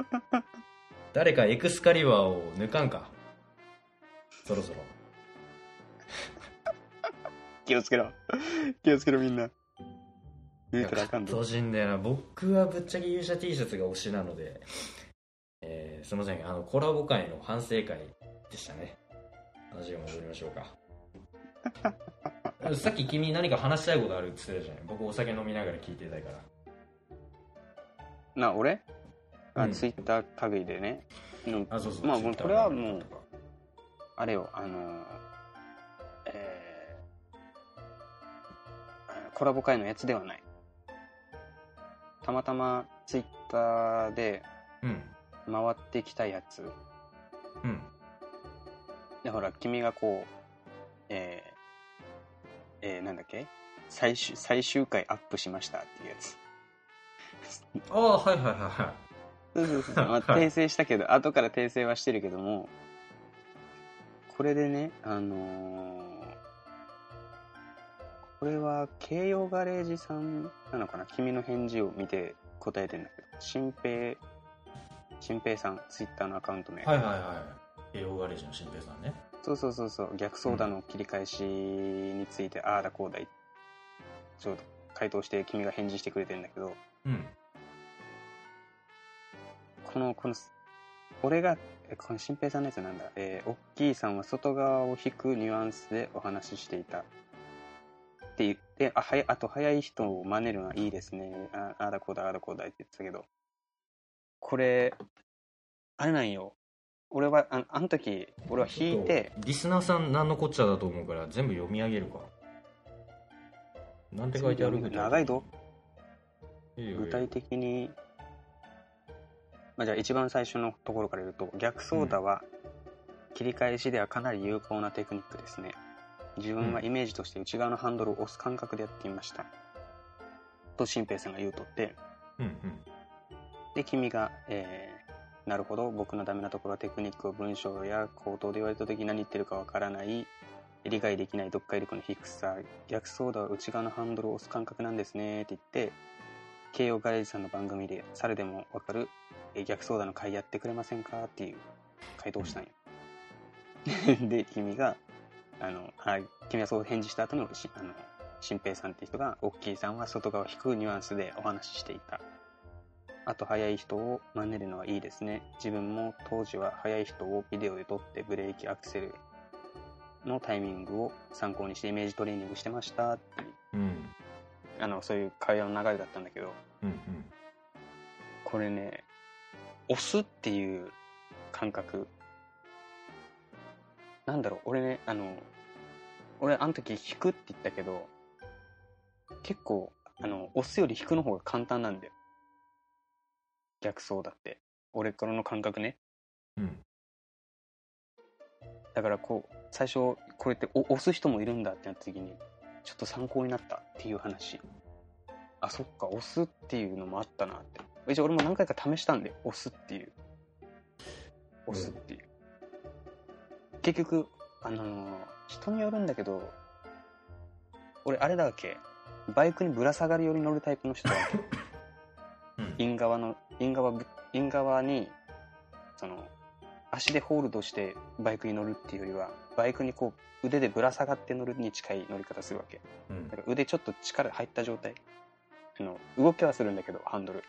誰かエクスカリバーを抜かんか？そろそろ 気をつけろ。気をつけろみんな。抜いたらあかんしいんだよな僕はぶっちゃけ勇者 T シャツが推しなので、えー、すいません。あのコラボ会の反省会でしたね。話を戻りましょうか。さっき君何か話したいことあるって言ってたじゃない僕お酒飲みながら聞いてたいから。な、俺？あ、うん。ツイッター類でね。うんあそうそう。まあ Twitter これはもうあれよ、あのー、えー、コラボ会のやつではない。たまたまツイッターでうん回ってきたやつ。うんで、ほら、君がこう、えー、えー、なんだっけ？最終、最終回アップしましたっていうやつ。ああはいはいはいはそうそうそう。まあ、訂正したけど、後から訂正はしてるけども、これでね、あのーこれは、京葉ガレージさんなのかな？君の返事を見て答えてんだけど、新平、新平さん、ツイッターのアカウント名。いはいはいはい。栄養ガレージの新平さんね。そうそうそうそう、逆相談の切り返しについて、ああだこうだい、ちょうど回答して君が返事してくれてんだけど、うん。この、この、俺が、えこの新平さんのやつなんだ。えー、おっきいさんは外側を引くニュアンスでお話ししていた。って言って、あ、はや、あと早い人を真似るのはいいですね。ああだこうだ、ああだこうだって言ってたけど。これ、あれなんよ。俺は、ああの時、俺は引いて、リスナーさん何のこっちゃだと思うから全部読み上げるかなんて書いてある？長いぞ。具体的に、まあ、じゃあ一番最初のところから言うと逆走打は切り返しではかなり有効なテクニックですね自分はイメージとして内側のハンドルを押す感覚でやってみました、と新平さんが言うとって。うんうん。で君が、えーなるほど。僕のダメなところはテクニックを文章や口頭で言われた時何言ってるかわからない。理解できない読解力の低さ逆走打は内側のハンドルを押す感覚なんですね。って言って慶応ガレージさんの番組で猿でもわかる。えー逆走打の回やってくれませんか？っていう回答をしたんよ。で君があのあ君はそう返事した後にしあの新平さんって人がオッキーさんは外側を引くニュアンスでお話ししていた。あと速い人を真似るのはいいですね。自分も当時は速い人をビデオで撮ってブレーキアクセルのタイミングを参考にしてイメージトレーニングしてましたって。いううん。あのそういう会話の流れだったんだけど。うんこれね押すっていう感覚。なんだろう俺ねあの俺あの時引くって言ったけど結構あの押すより引くの方が簡単なんだよ。逆走だって。俺からの感覚ね。うん。だからこう最初こうやってお押す人もいるんだってなった時にちょっと参考になったっていう話。あそっか押すっていうのもあったなって。一応俺も何回か試したんで押すっていう。押すっていう、結局あのー人によるんだけど俺あれだっけバイクにぶら下がるように乗るタイプの人だっけ？うん。イン側のイン側ぶイン側にその足でホールドしてバイクに乗るっていうよりはバイクにこう腕でぶら下がって乗るに近い乗り方するわけ。うん。だから腕ちょっと力入った状態。あの動きはするんだけどハンドル。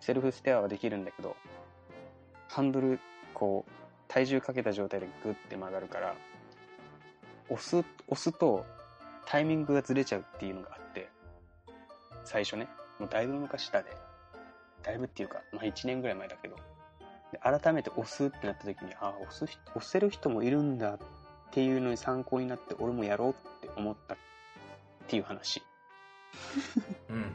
セルフステアはできるんだけどハンドルこう体重かけた状態でグッて曲がるから押す押すとタイミングがずれちゃうっていうのがあって最初ねもうだいぶ昔だで。だいぶっていうか、まあ、1年ぐらい前だけど。で改めて押すってなった時にああ押す人押せる人もいるんだっていうのに参考になって俺もやろうって思ったっていう話。うんうん。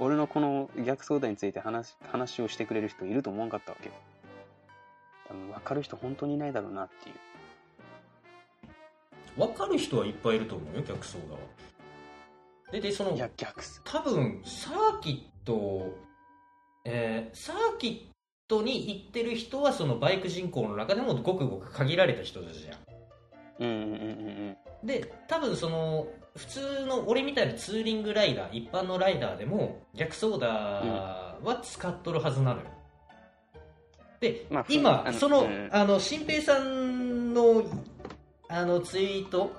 俺のこの逆相談について話話をしてくれる人いると思わんかったわけ。多分分かる人本当にいないだろうなっていう分かる人はいっぱいいると思うよ逆走だわででそのいや逆す多分サーキット、えーサーキットに行ってる人はそのバイク人口の中でもごくごく限られた人たちじゃん。うんうんうんうんで多分その普通の俺みたいなツーリングライダー一般のライダーでも逆走ダーは使っとるはずなのよ。で、まあふ今その、うん。あの新平さんのあのツイート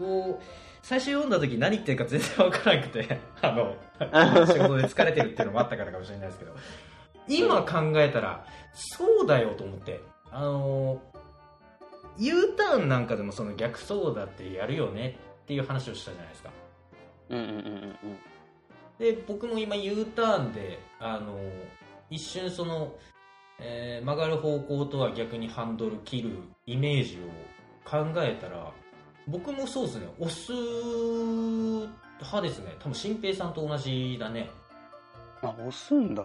を最初読んだ時何言ってるか全然分からなくて あの 仕事で疲れてるっていうのもあったからかもしれないですけど今考えたらそうだよと思ってあの U ターンなんかでもその逆走だってやるよねっていう話をしたじゃないですか。うんうんうんうんうん。で僕も今 U ターンであの一瞬その、えー曲がる方向とは逆にハンドル切るイメージを考えたら僕もそうですね。押す派ですね。多分新平さんと同じだね。あ押すんだ。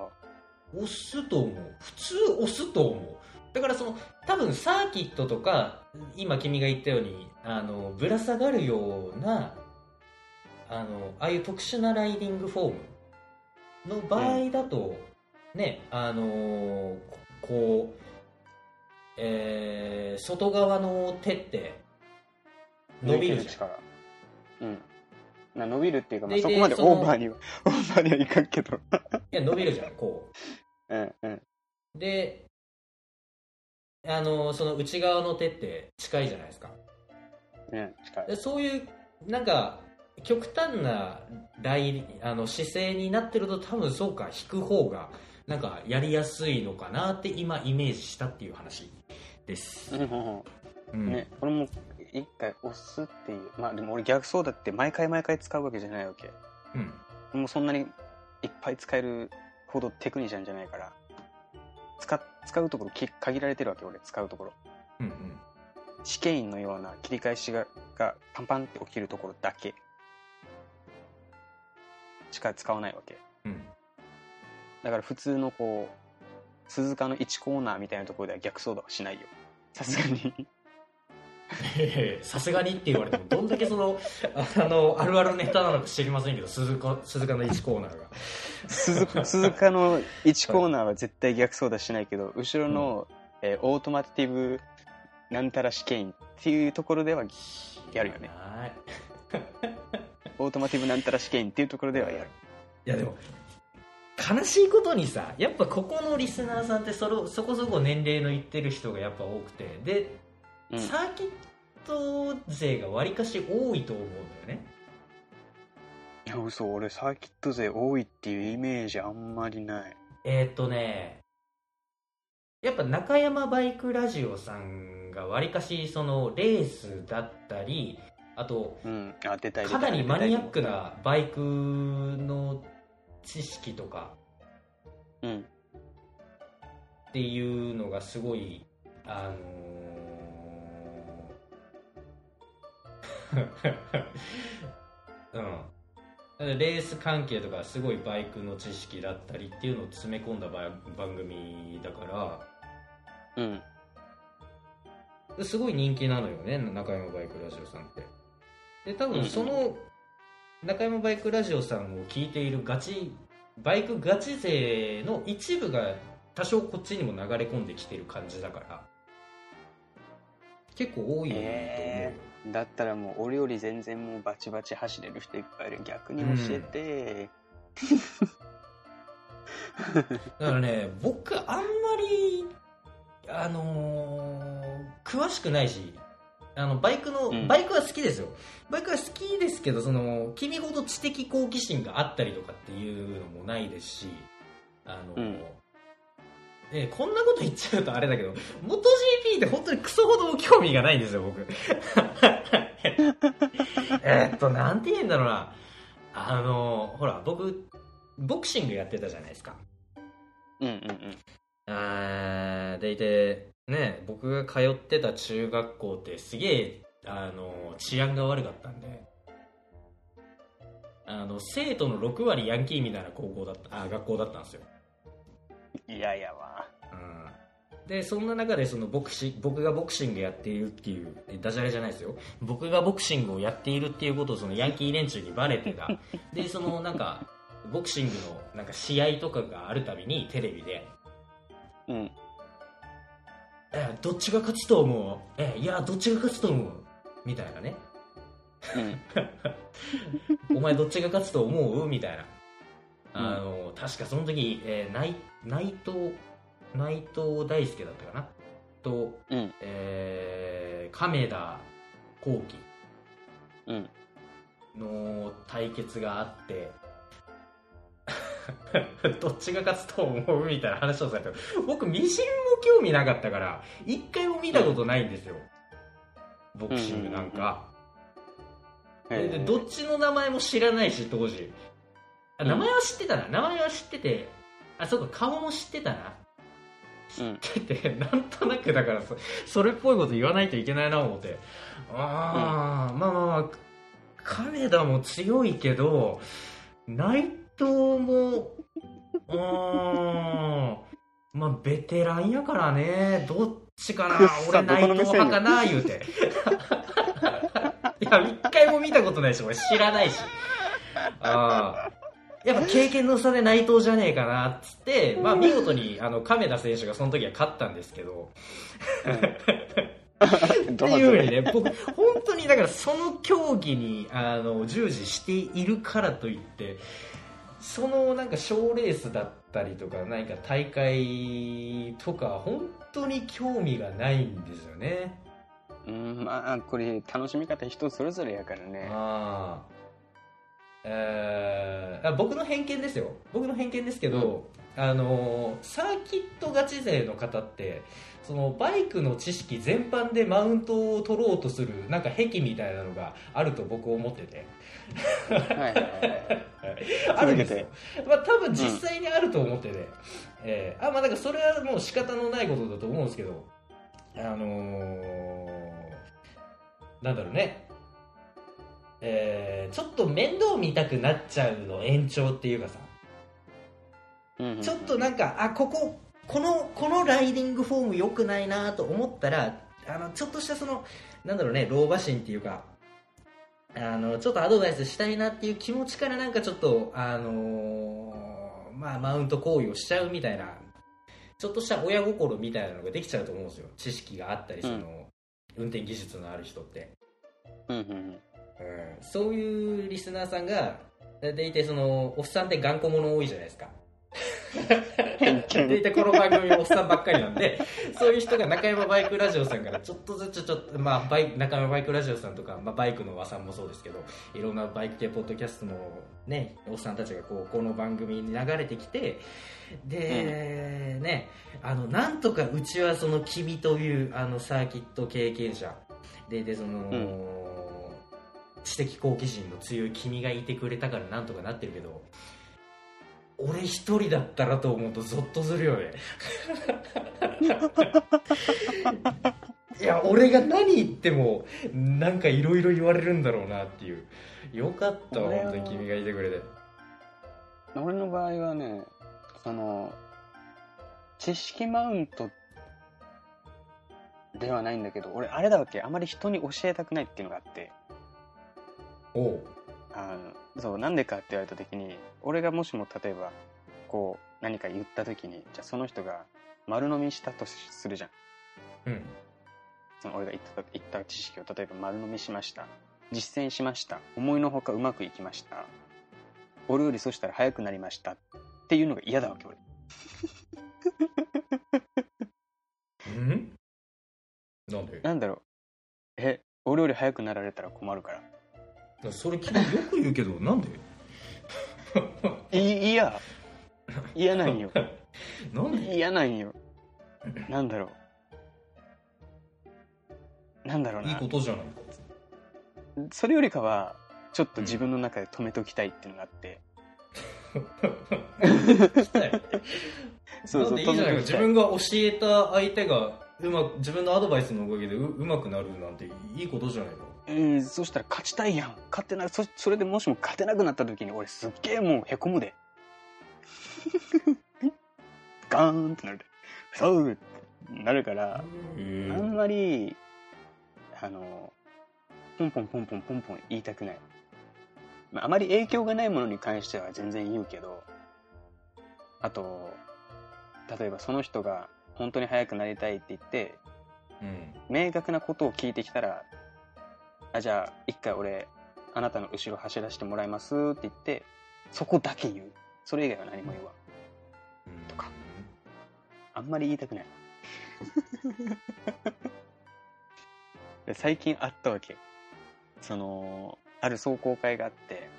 押すと思う。普通押すと思う。だからその多分サーキットとか今君が言ったようにあのぶら下がるようなあのああいう特殊なライディングフォームの場合だと、ねあのここう、えー外側の手って伸びるじゃん。力うん。な伸びるっていうか、まあ、でそこまでオーバーには オーバーにはいかんけど。いや伸びるじゃんこう。んうん。うであのその内側の手って近いじゃないですか。うん近い。でそういうなんか極端なライあの姿勢になってると多分そうか引く方がなんかやりやすいのかなって今イメージしたっていう話です。う、ん。うん。ううんんね俺も一回押すっていう。まあでも俺逆走だって毎回毎回使うわけじゃないわけ。うん。俺もそんなにいっぱい使えるほどテクニシャンじゃないから。使使うところき限られてるわけ俺使うところ。うん試験員のような切り返しががパンパンって起きるところだけ。しか使わないわけ。うんうんだから普通のこう鈴鹿の1コーナーみたいなところでは逆走だはしないよ。さすがに。さすがにって言われてもどんだけその あのあるあるネタなのか知りませんけど鈴鹿鈴鹿の1コーナーが。鈴鹿鈴鹿の1コーナーは絶対逆走だしないけど後ろの、えーオートマティブなんたら試験員っていうところではやるよね。はい。オートマティブなんたら試験員っていうところではやる。いやでも悲しいことにさやっぱここのリスナーさんってそれそこそこ年齢のいってる人がやっぱ多くてでうん。サーキット勢がわりかし多いと思うんだよね。いや嘘俺サーキット勢多いっていうイメージあんまりない。えーっとねやっぱ中山バイクラジオさんがわりかしそのレースだったりあとうん。あかないりマニアックなバイクの知識とかうん。っていうのがすごいあのー うん。レース関係とかすごいバイクの知識だったりっていうのを詰め込んだ番番組だから。うん。すごい人気なのよね中山バイクラジオさんって。で多分その中山バイクラジオさんを聞いているガチバイクガチ勢の一部が多少こっちにも流れ込んできてる感じだから結構多いと思う。よ、えだったらもう俺より全然もうバチバチ走れる人いっぱいいる。逆に教えて、だからね僕あんまりあのー詳しくないしあのバイクの、うん。バイクは好きですよ。バイクは好きですけどその君ほど知的好奇心があったりとかっていうのもないですしあのーうん。えこんなこと言っちゃうとあれだけど MotoGP って本当にクソほども興味がないんですよ僕。えーっとなんて言うんだろうな。あのーほら僕ボクシングやってたじゃないですか。うん、うんうん。あーでいてね僕が通ってた中学校ってすげえあの治安が悪かったんで。あの生徒の6割ヤンキーみたいな高校だったあ学校だったんですよ、いやいやわうん、でそんな中でそのボクシ僕がボクシングやっているっていうえダジャレじゃないですよ。僕がボクシングをやっているっていうことをそのヤンキー連中にバレてた。でそのなんかボクシングのなんか試合とかがあるたびにテレビで。うん。えどっちが勝つと思う？えいやどっちが勝つと思う？みたいなね。うん。お前どっちが勝つと思う？みたいな。あの、確かその時、えー内内藤内藤大輔だったかな？と、うん。えー亀田光輝うん。の対決があって どっちが勝つと思うみたいな話をされて僕みじんも興味なかったから一回も見たことないんですよ、ボクシングなんか、ででどっちの名前も知らないし当時。あ名前は知ってたな、名前は知っててあそうか顔も知ってたな。うん知っててなんとなくだからそそれっぽいこと言わないといけないな思って。ああ、まあまあまあ亀田も強いけど内藤もうーん。まあベテランやからね。どっちかな。俺内藤派かな言うて。いや一回も見たことないし俺知らないし。ああやっぱ経験の差で内藤じゃねえかなっつって、まあ、見事にあの亀田選手がその時は勝ったんですけど。っていうようにね僕本当にだからその競技にあの従事しているからといってそのなんか賞レースだったりとか何か大会とか本当に興味がないんですよね。うんまあこれ楽しみ方人それぞれやからね。ああえーあ僕の偏見ですよ。僕の偏見ですけど、あのサーキットガチ勢の方ってそのバイクの知識全般でマウントを取ろうとするなんか癖みたいなのがあると僕思ってて。はいはいはい。あるんですよ、まあ、多分実際にあると思ってて、えーあまあだからそれはもう仕方のないことだと思うんですけど。あのーなんだろうね。えーちょっと面倒見たくなっちゃうの延長っていうかさ。うんうん。ちょっとなんかあこここのこのライディングフォーム良くないなと思ったらあのちょっとしたそのなんだろうね老婆心っていうかあのちょっとアドバイスしたいなっていう気持ちからなんかちょっとあのーまあマウント行為をしちゃうみたいなちょっとした親心みたいなのができちゃうと思うんですよ。知識があったりその、運転技術のある人って。うんうんうん。そういうリスナーさんが大体そのおっさんって頑固者多いじゃないですか偏見。大体この番組おっさんばっかりなんで、そういう人が中山バイクラジオさんからちょっとずつちょっと、まあ、バイ中山バイクラジオさんとか、まあ、バイクの和さんもそうですけど、いろんなバイク系ポッドキャストのね、おっさんたちがこう、この番組に流れてきて、で、ね、あの、なんとかうちはその君という、あの、サーキット経験者、で、で、その、うん知的好奇心の強い君がいてくれたからなんとかなってるけど、俺一人だったらと思うとゾッとするよね。いや俺が何言ってもなんかいろいろ言われるんだろうなっていう。よかったわ本当に君がいてくれて。俺の場合はね、その、知識マウントではないんだけど、俺あれだわけ、あまり人に教えたくないっていうのがあって、おう。あのそうなんでかって言われた時に俺がもしも例えばこう何か言った時にじゃあその人が丸飲みしたとするじゃん。うん。その俺が言った言った知識を例えば丸飲みしました。実践しました。思いのほかうまくいきました。俺よりそしたら早くなりました。っていうのが嫌だわけ俺。うん？なんで？なんだろう。え俺より早くなられたら困るからそれ君よく言うけど なんで？い嫌嫌なんよ。なんで？嫌なんよ。なんだろう。なんだろうな。いいことじゃないそれよりかはちょっと自分の中で止めておきたいっていうのがあって、なんでいいじゃないか。自分が教えた相手がうまく自分のアドバイスのおかげでううまくなるなんていいことじゃないかうん、そしたら勝ちたいやん。勝ってなそそれでもしも勝てなくなった時に俺すっげえもうへこむで。ガーンってなる。でそうってなるから、あんまりあのポンポンポンポンポンポン言いたくない、まあ、あまり影響がないものに関しては全然言うけどあと例えばその人が本当に速くなりたいって言ってうん。明確なことを聞いてきたらあじゃあ一回俺あなたの後ろ走らせてもらいますって言ってそこだけ言う。それ以外は何も言わん。うんとか。あんまり言いたくない。で最近あったわけ。そのある壮行会があって。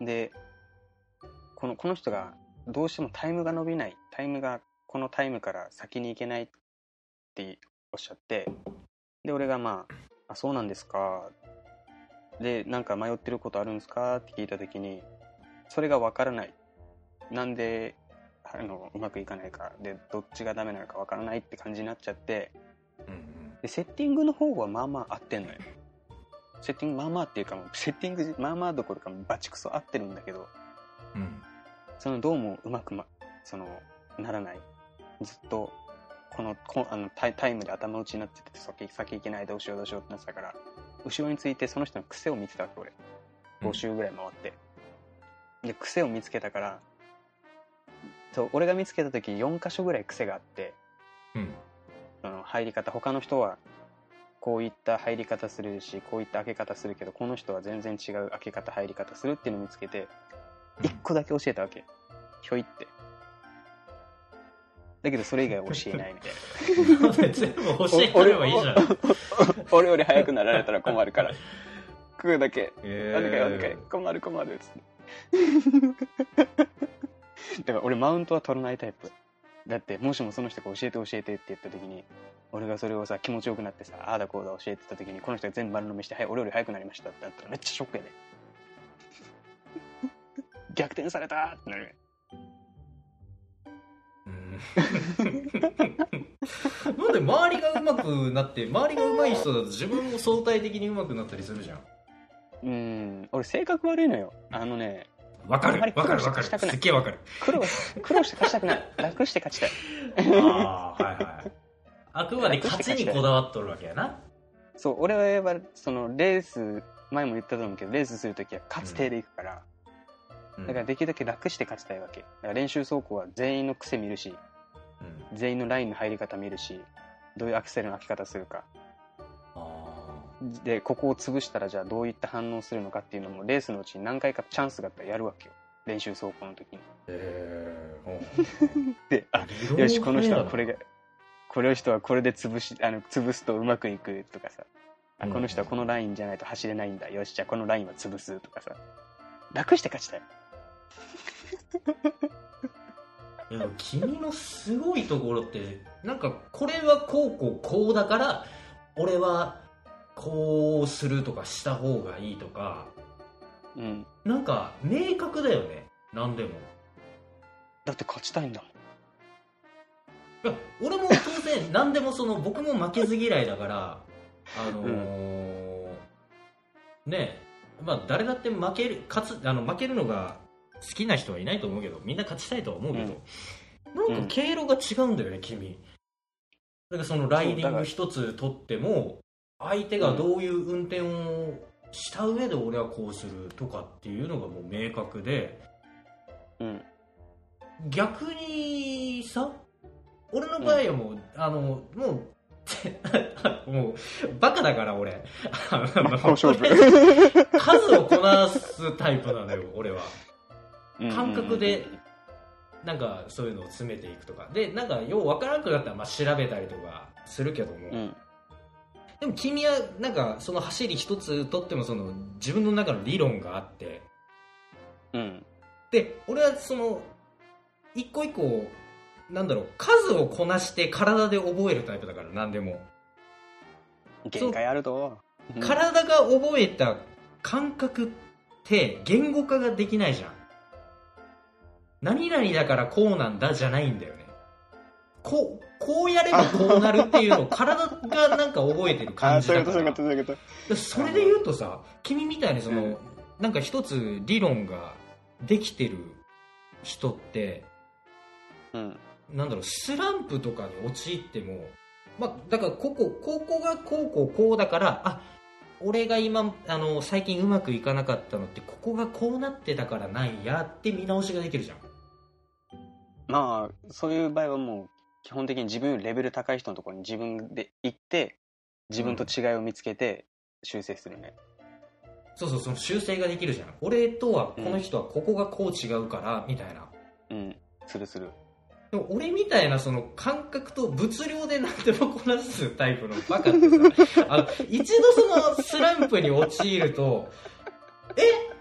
うん。でこのこの人がどうしてもタイムが伸びない。タイムがこのタイムから先に行けないっておっしゃってで俺がまあ「あそうなんですか」でなんか迷ってることあるんですか？って聞いた時にそれがわからない。なんであのうまくいかないか。でどっちがダメなのかわからないって感じになっちゃってうんでセッティングの方はまあまあ合ってんのよ。セッティングまあまあっていうかセッティングまあまあどころかバチクソ合ってるんだけどうん。そのどうもうまく、ま、そのならない。ずっとこのこあのタイタイムで頭打ちになってて先先行けないどうしようどうしようってなってたから後ろについてその人の癖を見てたわけ俺。5周ぐらい回って、で癖を見つけたからそう俺が見つけた時4箇所ぐらい癖があってうん。その入り方他の人はこういった入り方するしこういった開け方するけどこの人は全然違う開け方入り方するっていうのを見つけてうん。1個だけ教えたわけ。ひょいってだけどそれ以外は教えないみたいな。全部教えてればいいじゃん。な俺より早くなられたら困るからここだけえお願いお願い困る困るっつってだから俺マウントは取らないタイプだってもしもその人が教えて教えてって言った時に俺がそれをさ気持ちよくなってさああだこうだ教えてた時にこの人が全部丸飲みして「はい俺より早くなりました」ってなったらめっちゃショックやで逆転されたってなるうん なんで周りが上手くなって周りが上手い人だと自分も相対的に上手くなったりするじゃん。うん。俺性格悪いのよ。あのねわかる。わかる。わかる。すっげえわかる。苦労苦労して勝ちたくない。楽して勝ちたい。ああはいはい。あくまで勝ちにこだわっとるわけやな。そう俺はそのレース前も言ったと思うけどレースするときは勝つ手でいくから、うんだからできるだけ楽して勝ちたいわけ。だから練習走行は全員の癖見るしうん。全員のラインの入り方見るしどういうアクセルの開き方するか。あでここを潰したらじゃあどういった反応するのかっていうのもレースのうちに何回かチャンスがあったらやるわけよ。練習走行の時にえ であー、よしこの人はこれががこの人はこれで潰しあの潰すとうまくいくとかさ。あうん。この人はこのラインじゃないと走れないんだ。よしじゃあこのラインは潰すとかさ。楽して勝ちたい いや君のすごいところってなんかこれはこうこうこうだから俺はこうするとかした方がいいとかうん。なんか明確だよね何でも。だって勝ちたいんだもん。いや俺も当然 何でもその僕も負けず嫌いだからあのーねえまあ誰だって負ける勝つあの負けるのが好きな人はいないと思うけどみんな勝ちたいとは思うけど、なんか経路が違うんだよね君。だからそのライディング一つ取っても相手がどういう運転をした上で俺はこうするとかっていうのがもう明確でうん。逆にさ俺の場合はもう、あのもう もうバカだから俺。数をこなすタイプなのよ俺は感覚でなんかそういうのを詰めていくとか。でなんかようわからなくなったらまあ調べたりとかするけども、うん。でも君はなんかその走り一つとってもその自分の中の理論があって。うん。で俺はその一個一個なんだろう数をこなして体で覚えるタイプだから何でも、限界あると。うん。体が覚えた感覚って言語化ができないじゃん何々だからこうなんだじゃないんだよね。こうこうやればこうなるっていうのを体がなんか覚えてる感じだから。それで言うとさ君みたいにその、うん。なんか一つ理論ができてる人ってうん。なんだろうスランプとかに陥ってもまあだからここここがこうこうこうだからあ俺が今あの最近うまくいかなかったのってここがこうなってたからなんやって見直しができるじゃんまあそういう場合はもう基本的に自分よりレベル高い人のところに自分で行って自分と違いを見つけて修正するね、そうそうその修正ができるじゃん。俺とはこの人はここがこう違うからみたいな。うん、するする。でも俺みたいなその感覚と物量で何でもこなすタイプのバカってさあの一度そのスランプに陥るとえ？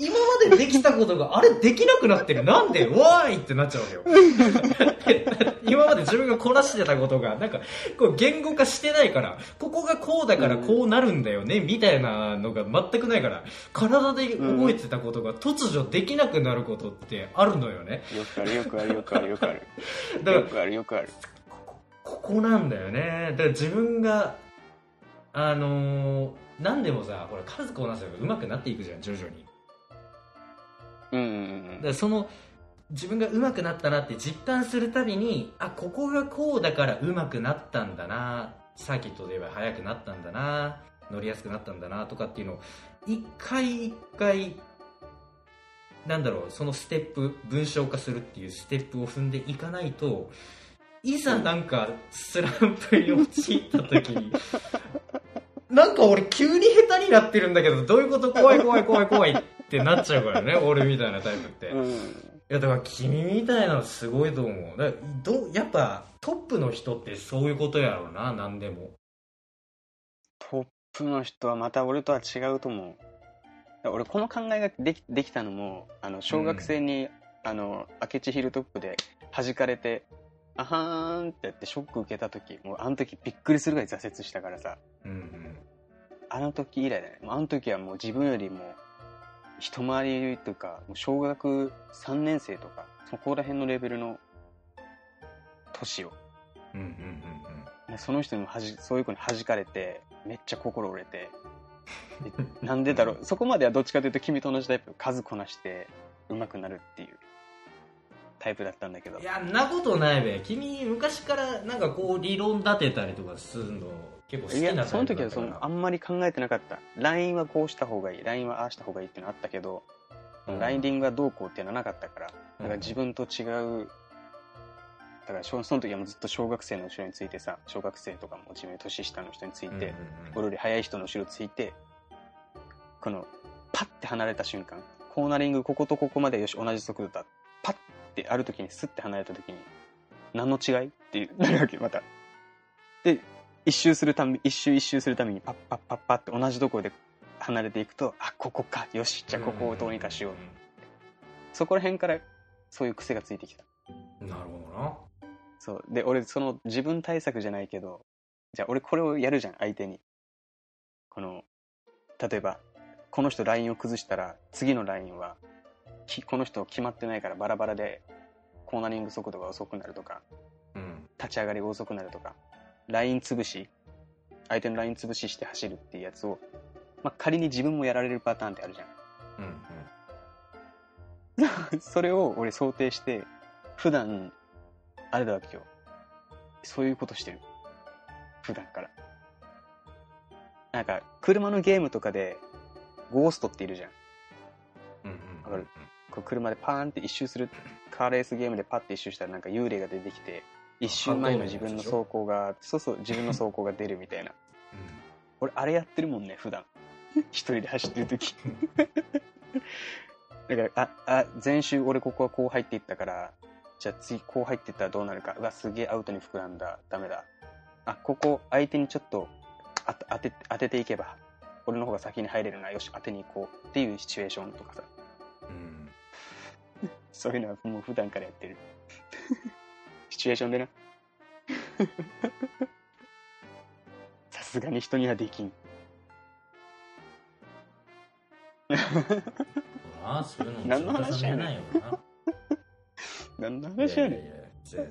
今までできたことがあれできなくなってる。なんでわーいってなっちゃうわけよ。今まで自分がこなしてたことがなんかこう言語化してないからここがこうだからこうなるんだよね、みたいなのが全くないから体で覚えてたことが突如できなくなることってあるのよね。よくあるよくあるよくあるよくある。よくあるよくある。ここなんだよね。だから自分があのー何でもさほら数こなせば上手くなっていくじゃん徐々にうんうんだからその自分が上手くなったなって実感するたびにあここがこうだから上手くなったんだなサーキットで言えば速くなったんだな乗りやすくなったんだなとかっていうのを一回一回なんだろうそのステップ文章化するっていうステップを踏んでいかないといざなんかスランプに陥った時に なんか俺急に下手になってるんだけどどういうこと？怖い怖い怖い怖いってなっちゃうからね 俺みたいなタイプって、いうん。うんやだから君みたいなのすごいと思う。だどうやっぱトップの人ってそういうことやろうな何でも。トップの人はまた俺とは違うと思う。俺この考えができできたのもあの小学生に、あの明智ヒルトップで弾かれてあはーんってやってショック受けた時もうあの時びっくりするぐらい挫折したからさ。うんうん。あの時以来だね。もうあの時はもう自分よりも一回りというかもう小学3年生とかそこら辺のレベルの年を。うんうんうんでその人にもはじそういう子に弾かれてめっちゃ心折れて。でなんでだろう。そこまではどっちかというと君と同じタイプ。数こなして上手くなるっていう。タイプだったんだけど。いやんなことないべ。君昔からなんかこう理論立てたりとかするの結構好きいなタイプだその時はそのあんまり考えてなかった。LINE はこうした方がいい。LINE はああした方がいいっていうのあったけど、うん。ライディングはどうこうっていうのはなかったから。だから自分と違う。だから小その時はもうずっと小学生の後ろについてさ小学生とかも自分年下の人について、うんうんうん。俺より速い人の後ろついてこのパッて離れた瞬間コーナリングこことここまでよし同じ速度だ。パッってある時にスッて離れた時に何の違い？ってなるわけまた。で一周するため一周一周するためにパッパッパッパッって同じところで離れていくとあここか。よし。じゃあここをどうにかしよう、そこら辺からそういう癖がついてきた。うんなるほどな。そう。で俺その自分対策じゃないけどじゃあ俺これをやるじゃん相手に。この例えばこの人ラインを崩したら次のラインはきこの人決まってないからバラバラでコーナリング速度が遅くなるとかうん。立ち上がりが遅くなるとかライン潰し相手のライン潰しして走るっていうやつを、まあ、仮に自分もやられるパターンってあるじゃんうん それを俺想定して、普段、あれだわけよ。そういうことしてる。普段から。なんか、車のゲームとかで、ゴーストっているじゃん。うんうんわかる？こう車でパーンって一周する、カーレースゲームでパッて一周したらなんか幽霊が出てきて、一周前の自分の走行が、そうそう、自分の走行が出るみたいな。俺、あれやってるもんね、普段。一人で走ってる時 だから、あ、あ、前週俺ここはこう入っていったから、じゃあ次こう入っていったらどうなるか。うわ、すげえアウトに膨らんだ。ダメだ。あ、ここ相手にちょっとあ当て、当てていけば、俺の方が先に入れるな。よし、当てに行こう。っていうシチュエーションとかさ。うん そういうのはもう普段からやってる。シチュエーションでな。さすがに人にはできん。そうなそういうのも何の話やねんないよな 何の話やねん。いやいやいやそうやね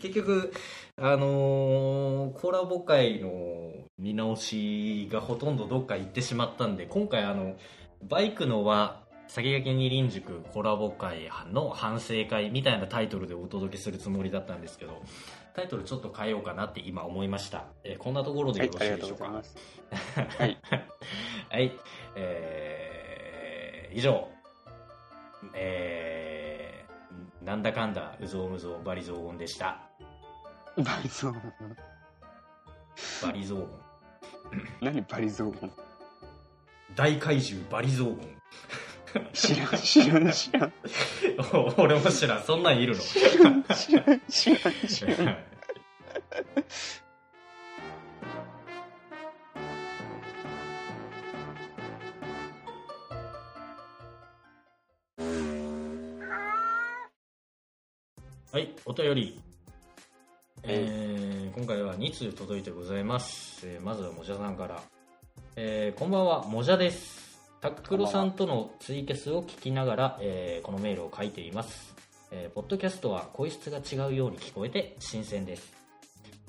結局あのーコラボ会の見直しがほとんどどっか行ってしまったんで今回あのバイクのは先駆け二輪塾コラボ会の反省会みたいなタイトルでお届けするつもりだったんですけどタイトルちょっと変えようかなって今思いました、えーこんなところでよ、ろしはいでしょうか？はい。はい、えー、以上、えー、なんだかんだ、うぞうむぞう、バリゾー音でした。バリゾーン。バリゾー音。何バリゾーン大怪獣バリゾー知らん、知らん、知らん。音。俺も知らん、そんなんいるの？知らん、知らん、知らん、知らん。はい、お便り。えー、今回は2通届いてございます。えーまずはもじゃさんから。えー、こんばんは、もじゃです。タックロさんとのツイキャスを聞きながら、えーこのメールを書いています。えーポッドキャストは声質が違うように聞こえて新鮮です。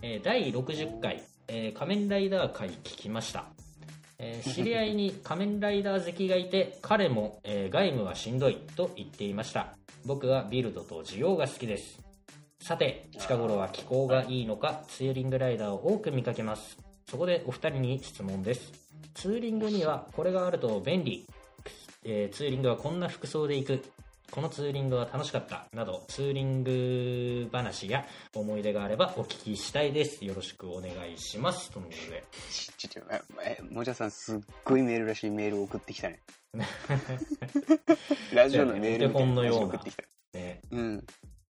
えー第60回、えー仮面ライダー回聞きました。えー知り合いに 仮面ライダー好きがいて彼も、えー外務はしんどいと言っていました僕はビルドと需要が好きですさて近頃は気候がいいのかツーリングライダーを多く見かけますそこでお二人に質問ですツーリングにはこれがあると便利、えーツーリングはこんな服装で行く。このツーリングは楽しかった。などツーリング話や思い出があればお聞きしたいです。よろしくお願いします。とのことで。ちちょ、え、えもじゃさんすっごいメールらしいメールを送ってきたね。ラジオのメールみたいなお手本のような。送ってきた。ね。うん。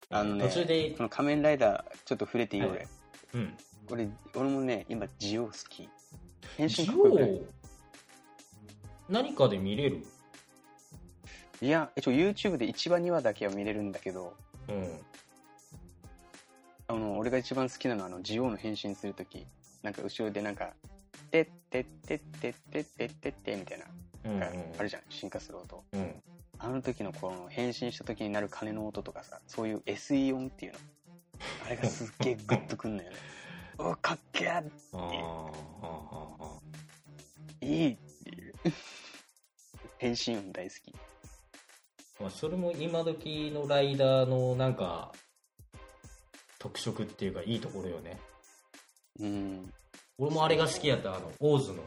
あのね、途中でこの仮面ライダー、ちょっと触れていい、はい。俺。うん。俺、俺もね、今、ジオ好き。変身ジ何かで見れる？いや、一応 YouTube で1話2話だけは見れるんだけど、うん。あの、俺が一番好きなのは、あの、ジオの変身するとき、なんか後ろでなんか、てってってってってってってってみたいな、うんうんなんかあるじゃん、進化する音。うん。あの時のこの変身した時になる鐘の音とかさ、そういう SE 音っていうの。あれがすっげえグッとくんのよね。おかっけーあーあーあーあいいっていう。変身音大好き。ーまあそれも今時のライダーのなんか特色っていうかいいところよねうん。俺もあれが好きやったあのオーズの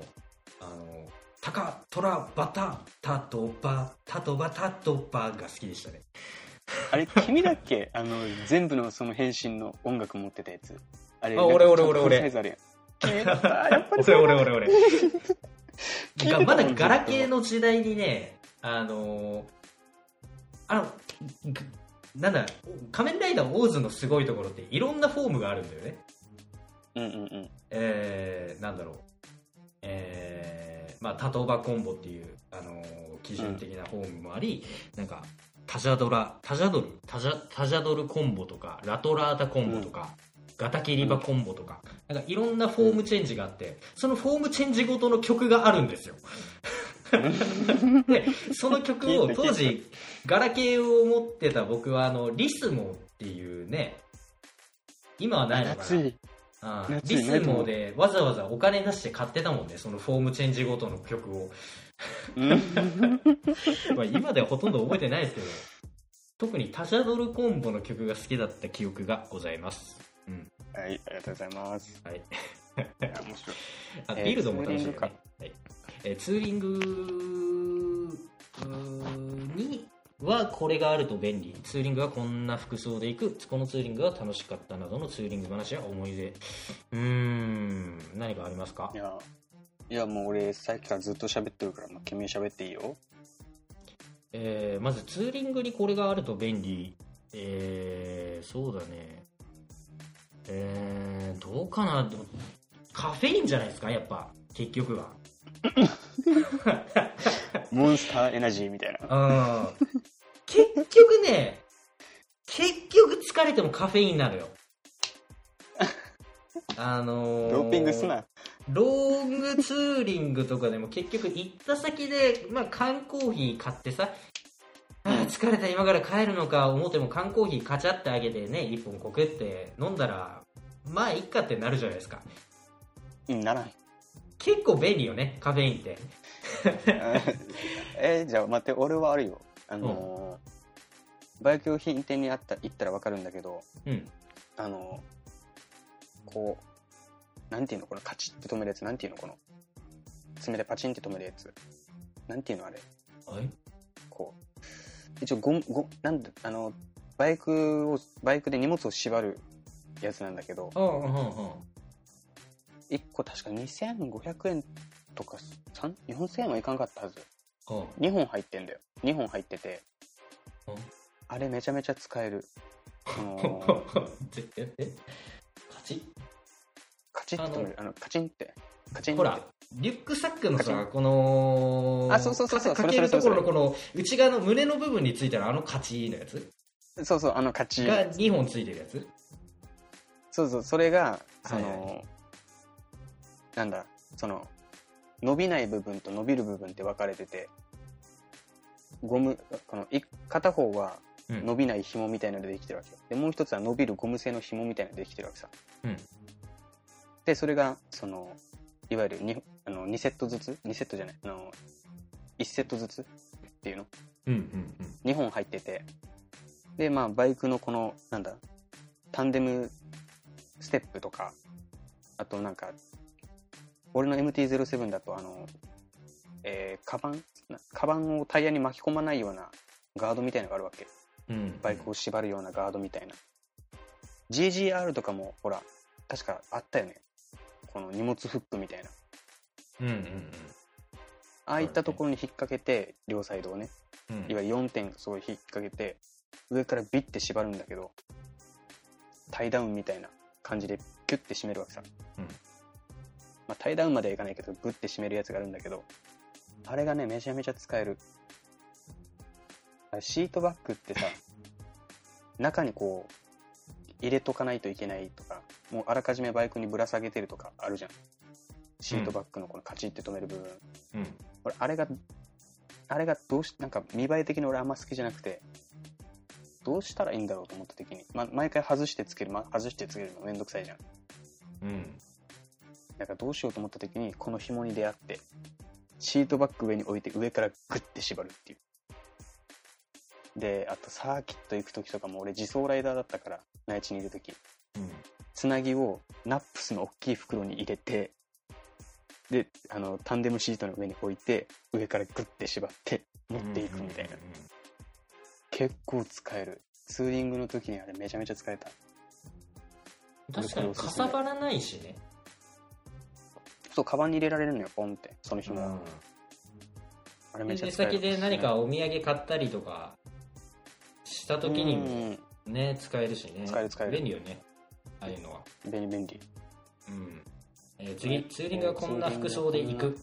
あのタカトラバタタトバタトバタトバが好きでしたねあれ、君だっけ？あの、全部のその変身の音楽持ってたやつ。あれ、あ俺俺俺俺俺だ俺俺 まだガラケーの時代にねあのーあの、ぐなんだ、仮面ライダーオーズのすごいところっていろんなフォームがあるんだよね。うんうんうん。えー、なんだろう。えー、まあ、タトーバコンボっていう、あのー基準的なフォームもあり、なんか、タジャドラ、タジャドル、タジャ、タジャドルコンボとか、ラトラータコンボとか、ガタキリバコンボとか、なんかいろんなフォームチェンジがあって、そのフォームチェンジごとの曲があるんですよ。で、その曲を当時、ガラケーを持ってた僕は、あの、リスモっていうね、今はないのかな？ああリスモでわざわざお金出して買ってたもんね、そのフォームチェンジごとの曲を。う んまあ今ではほとんど覚えてないですけど、特にタジャドルコンボの曲が好きだった記憶がございます。うん。はい、ありがとうございます。はい。いや面白い。あ、えービルドも楽しいよね。はいえーツーリングにはこれがあると便利。ツーリングはこんな服装で行く。このツーリングが楽しかったなどのツーリング話や思い出。うーん。何かありますか？いや、いやもう俺さっきからずっと喋ってるから、まあ、君喋っていいよ。えーまずツーリングにこれがあると便利。えーそうだね。えーどうかなでもカフェインじゃないですか、やっぱ。結局は。モンスターエナジーみたいな。うん結局ね、結局疲れてもカフェインなのよ。あのードーピングすな。ロングツーリングとかでも結局行った先で、まあ、缶コーヒー買ってさ、あー疲れた今から帰るのか思っても缶コーヒーカチャってあげてね、一本コクって飲んだら、まあいっかってなるじゃないですか。うん、ならん。結構便利よね、カフェインって。えじゃあ待って、俺はあるよ。あのーバイク用品店にあった行ったらわかるんだけど、うん。あのーこう、なんていうのこのカチッて止めるやつ、なんていうのこの、爪でパチンって止めるやつ。なんていうのあれ。はいこう。一応ゴム、ゴなんだ、あの、バイクを、バイクで荷物を縛るやつなんだけど、ああ、うんうん。1個確か2500円とか、3 4000円はいかんかったはず。うん2本入ってんだよ。2本入っててうん、あれめちゃめちゃ使える。あのー ぜええ？カチ？ッカチッと止める。あの、カチンって。カチンって。ほら、リュックサックのさ、この、あそうそうそうそう。かかけるところのこの、内側の胸の部分についたらあのカチのやつ？そうそう、あのカチ。ン。が2本ついてるやつ？そうそう、それが、その、はいはなんだ、その、伸びない部分と伸びる部分って分かれてて、ゴム、この、い片方はうん。伸びない紐みたいなのでできてるわけよ。で、もう一つは伸びるゴム製の紐みたいなのでできてるわけさ。うん。で、それが、その、いわゆる 2, あの2セットずつ ?2 セットじゃない。あの、1セットずつっていうの？うんうん2本入ってて、で、まあ、バイクのこの、なんだ、タンデムステップとか、あとなんか、俺の MT-07 だと、あの、えー、カバン？なカバンをタイヤに巻き込まないようなガードみたいなのがあるわけ。うん。うん。バイクを縛るようなガードみたいな。GGR とかも、ほら、確かあったよね。この荷物フックみたいな。うんうんああいったところに引っ掛けて、両サイドをね、うん。うんいわゆる4点すごい引っ掛けて上からビッて縛るんだけどタイダウンみたいな感じでキュッて締めるわけさ、うん。まあ、タイダウンまではいかないけどグッて締めるやつがあるんだけどあれがねめちゃめちゃ使える。シートバッグってさ中にこう入れとかないといけないとかもうあらかじめバイクにぶら下げてるとかあるじゃんシートバッグのこのカチッて止める部分、うん。俺あれがあれがどうしなんか見栄え的に俺あんま好きじゃなくてどうしたらいいんだろうと思った時に、ま、毎回外してつける、ま、外してつけるのめんどくさいじゃんうん。だからどうしようと思った時にこの紐に出会ってシートバッグ上に置いて上からグッて縛るっていうであとサーキット行く時とかも俺自走ライダーだったから内地にいる時うん。つなぎをナップスの大きい袋に入れてであのタンデムシートの上に置いて上からグッて縛って持っていくみたいな、結構使える。ツーリングの時にあれめちゃめちゃ使えた。確かにかさばらないしね。そうカバンに入れられるのよポンって。その紐、うん。あれめちゃで使える。先で何かお土産買ったりとかした時にもうん。ね使えるしね。使える使える。便利よねああい。うのは便利。便利うん、えー次。ツーリングはこんな服装で行く。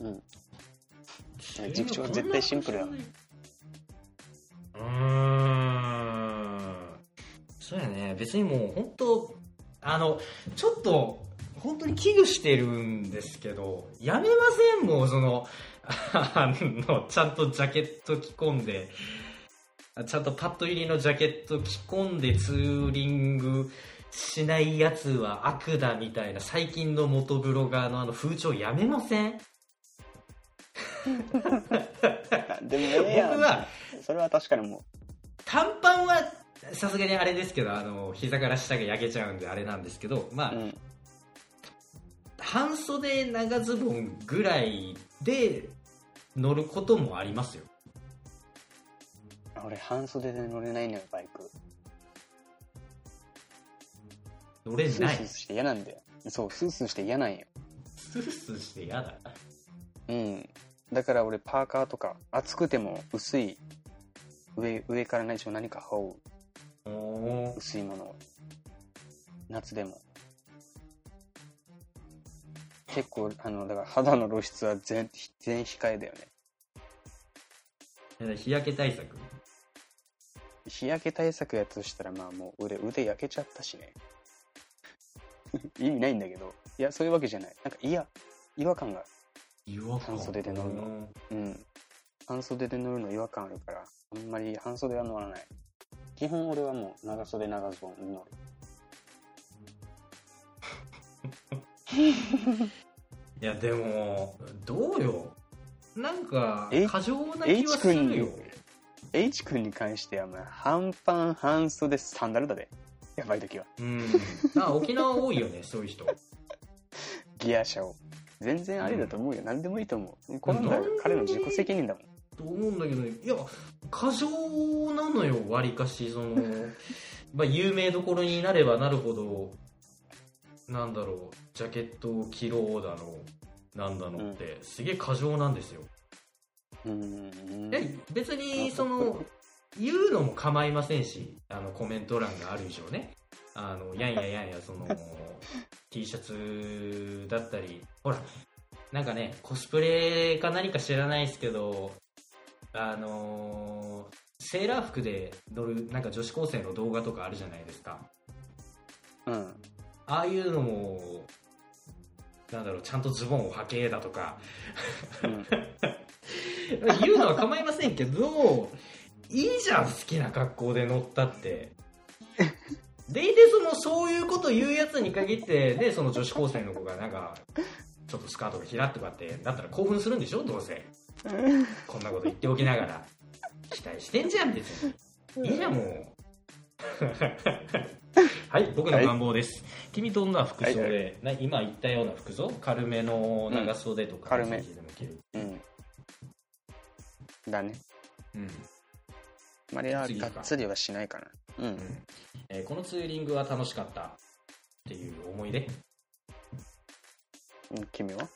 うん。ツーリング塾長は絶対シンプルや。うーん。そうやね。別にもう本当あのちょっと本当に危惧してるんですけどやめません？もうその あのちゃんとジャケット着込んでちゃんとパッド入りのジャケット着込んでツーリングしないやつは悪だみたいな最近の元ブロガーのあの風潮やめません？でもえ僕はそれは確かにも短パンはさすがにあれですけどあの膝から下が焼けちゃうんであれなんですけどまあ、う、うん、半袖長ズボンぐらいで乗ることもありますよ俺半袖で乗れないのよバイク。乗れない。スースーして嫌なんだよ。そうスースーして嫌なんよ。スースーして嫌だ。うん。だから俺パーカーとか暑くても薄い上上からね一応何か羽織おう。お薄いものを。夏でも。結構あのだから肌の露出は全全控えだよね。日焼け対策日焼け対策やとしたらまあもう腕腕焼けちゃったしね。意味ないんだけど。いやそういうわけじゃない。なんかいや違和感が。違和感。半袖で乗るの。うん。半袖で乗るの違和感あるからあんまり半袖は乗らない。基本俺はもう長袖長ズボンに乗る。いやでもどうよ。なんかえ？過剰な気はするよ。H 君に関してはまあ半パン半袖サンダルだで。やばい時は。うん。あ沖縄多いよね そういう人。ギア車を。全然ありだと思うよ、何でもいいと思う。この彼の自己責任だもん。と思うんだけどねいや過剰なのよわりかし。そのまあ有名どころになればなるほどなんだろうジャケットを着ろうだのなんだのって、すげえ過剰なんですようん。いや別にその言うのも構いませんしあのコメント欄がある以上ね。あのやんややんやその T シャツだったり。ほらなんかねコスプレか何か知らないですけどあのセーラー服で乗るなんか女子高生の動画とかあるじゃないですか。うん。ああいうのもなんだろうちゃんとズボンを履けだとか。うん 言うのは構いませんけどいいじゃん好きな格好で乗ったって。でいてそのそういうこと言うやつに限ってねその女子高生の子がなんかちょっとスカートがひらっとかってだったら興奮するんでしょどうせ。こんなこと言っておきながら。期待してんじゃん別に。いいじゃんもう。はい僕の願望です、君どんな服装で、はい。今言ったような服装？軽めの長袖とか、軽め。ジーンズでも着る。うんだね。うん。あまりはがっつりはしないかな。うん。うん。えーこのツーリングは楽しかった？っていう思い出？うん君は？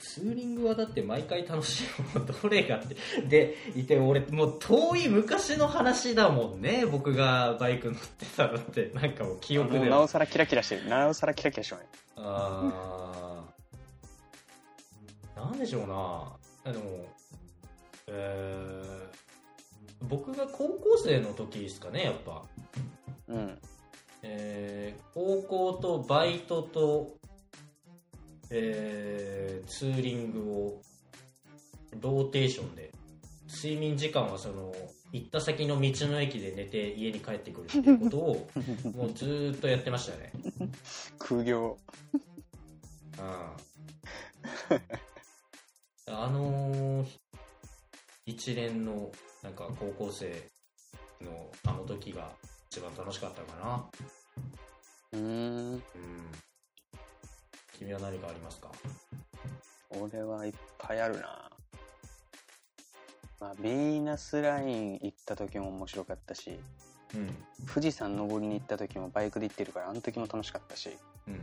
ツーリングはだって毎回楽しいものどれがってでいて俺もう遠い昔の話だもんね僕がバイク乗ってたのって。なんかもう記憶では。なおさらキラキラしてる。なおさらキラキラしてるねあー。なんでしょうな。でもえー僕が高校生の時ですかねやっぱ。うん。えー高校とバイトと、えーツーリングをローテーションで睡眠時間はその行った先の道の駅で寝て家に帰ってくるっていうことを もうずーっとやってましたね。空業うんあのー一連のなんか高校生のあの時が一番楽しかったかな。うーん。うん。君は何かありますか？俺はいっぱいあるな。まあ、ビーナスライン行った時も面白かったしうん。富士山登りに行った時もバイクで行ってるからあの時も楽しかったしうんうん。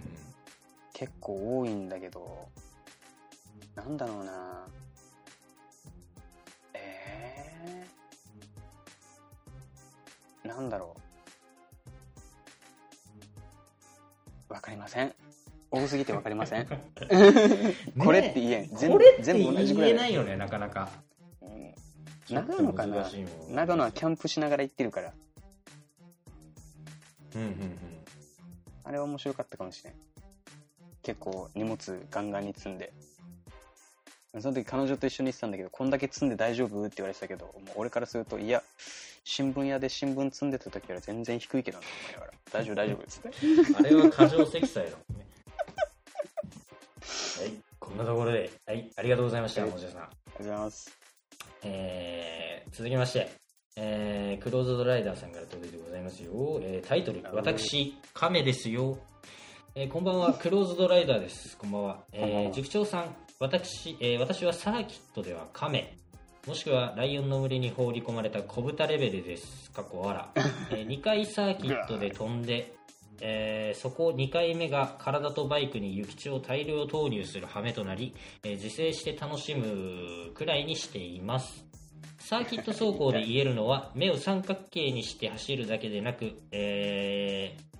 結構多いんだけどなんだろうななんだろう。わかりません。多すぎてわかりません。これって言えん。全部同じぐらい言えないよねなかなかうん長野かな？長野はキャンプしながら行ってるから、うんうんうんあれは面白かったかもしれん。結構荷物ガンガンに積んで。その時彼女と一緒に行ってたんだけど、こんだけ積んで大丈夫？って言われてたけど、もう俺からすると、いや、新聞屋で新聞積んでた時より全然低いけどな、思いながら。大丈夫大丈夫っつって。あれは過剰積載だもんね。はい。こんなところではい。ありがとうございましたはい。もじゃさん。ありがとうございます。えー続きまして、えークローズドライダーさんから届いてございますよ、えータイトル「私亀ですよ」えーこんばんはクローズドライダーです。こんばんは、えー塾長さん私,、えー私はサーキットでは亀もしくはライオンの群れに放り込まれた小豚レベルです。過去わら、え2回サーキットで飛んでえーそこ2回目が体とバイクに諭吉を大量投入する羽目となり、えー自制して楽しむくらいにしています。サーキット走行で言えるのは目を三角形にして走るだけでなく、えー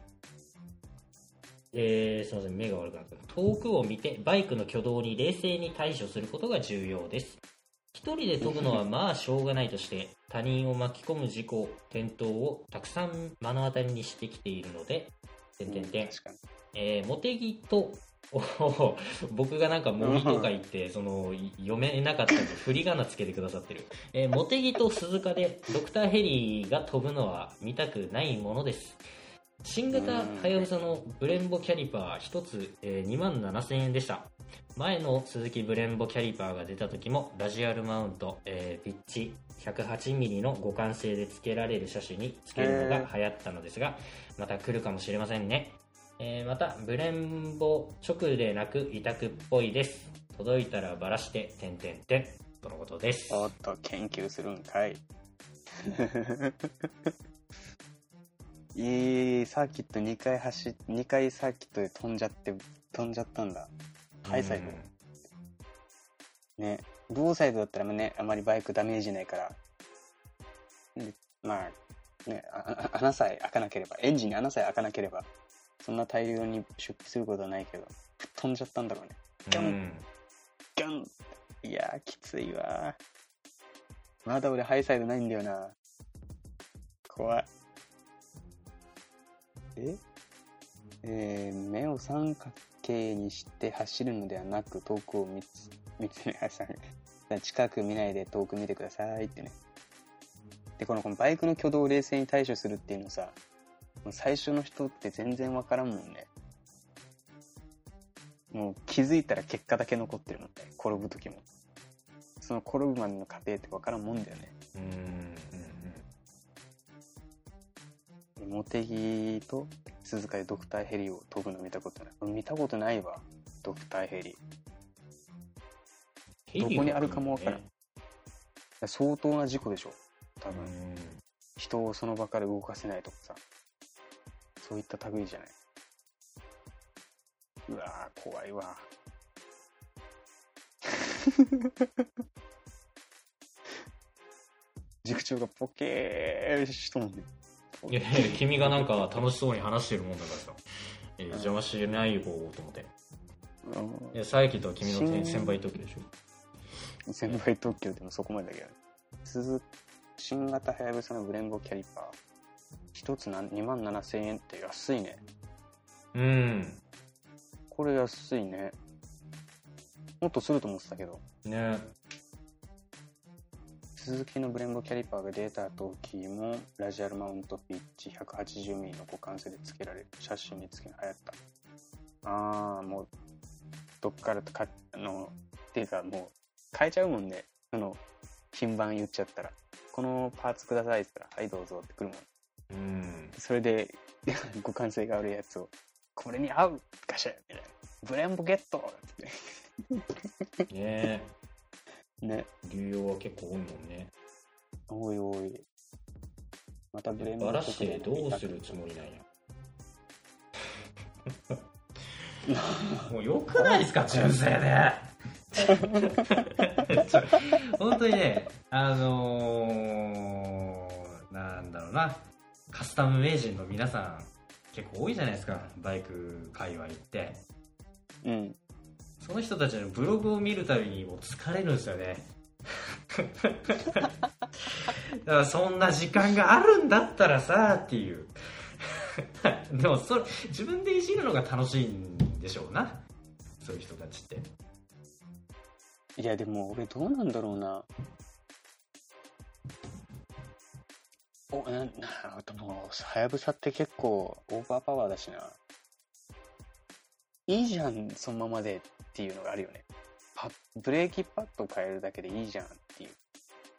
えーすみません目が悪くなった。遠くを見てバイクの挙動に冷静に対処することが重要です一人で飛ぶのはまあしょうがないとして他人を巻き込む事故転倒をたくさん目の当たりにしてきているので点点点確かに。えー、モテギと 僕がなんか模擬とか言ってそのい読めなかったんで振り仮名つけてくださってる、えー、モテギと鈴鹿でドクターヘリが飛ぶのは見たくないものです。新型はやぶさのブレンボキャリパー1つ、えー、2万7000円でした前の鈴木ブレンボキャリパーが出た時もラジアルマウント、えーピッチ 108mm の互換性で付けられる車種に付けるのが流行ったのですがまた来るかもしれませんねえーまたブレンボ直でなく委託っぽいです届いたらばらして点点点とのことですおっと、研究するんかい。い い、サーキット2回走っ、2回サーキットで飛んじゃって、飛んじゃったんだ。ハイサイド。ね、ローサイドだったらね、あまりバイクダメージないから、でまあ、ね、穴さえ開かなければ、エンジンに穴さえ開かなければ、そんな大量に出費することはないけど、飛んじゃったんだろうね。うんうんガンいやー、きついわー。まだ俺ハイサイドないんだよな。怖い。え？えー、目を三角形にして走るのではなく遠くを見つ見つめさ近く見ないで遠く見てくださいってね。で、このこのバイクの挙動を冷静に対処するっていうのさ、最初の人って全然わからんもんね。もう気づいたら結果だけ残ってるもんね。転ぶ時も。その転ぶまでの過程ってわからんもんだよね。うんうんモテギと鈴鹿でドクターヘリを飛ぶの見たことない。見たことないわ。ドクターヘリ。うんどこにあるかもわからんね相当な事故でしょ。多分。うん人をその場から動かせないとかさ。そういった類じゃない。うわー怖いわ。塾長がポケーしとんねん。いやいや君がなんか楽しそうに話してるもんだからさ、えー邪魔しないよと思っていやサーキットは君の新先輩特許でしょ先輩特許でもそこまでだけどね。鈴新型はやぶさのブレンボキャリパー。一つな2万7千円って安いね。うんこれ安いね。もっとすると思ってたけど。ね鈴木のブレンボキャリパーが出た時も、ラジアルマウントピッチ 180mm の互換性で付けられる。写真に付け流行った。あー、もう、どっからか、あの、っていうかもう、変えちゃうもんね。その、品番言っちゃったら。このパーツくださいって言ったら、はいどうぞってくるもん。うんそれで、互換性が悪いやつを、これに合うガシャみたいな。ブレンボゲットって。ねね。流用は結構多いもんねおいおい。またブレバラしてどうするつもりなんや もうよくないですか純正で本当にねあのー、なんだろうなカスタム名人の皆さん結構多いじゃないですかバイク界隈ってうん。その人たちのブログを見るたびにもう疲れるんですよね だからそんな時間があるんだったらさっていう でもそれ自分でいじるのが楽しいんでしょうなそういう人たちっていや、でも俺どうなんだろうな。お、な、な、でも、はやぶさって結構オーバーパワーだしな。いいじゃん、そのままでっていうのがあるよね。パブレーキパッド変えるだけでいいじゃんっていう。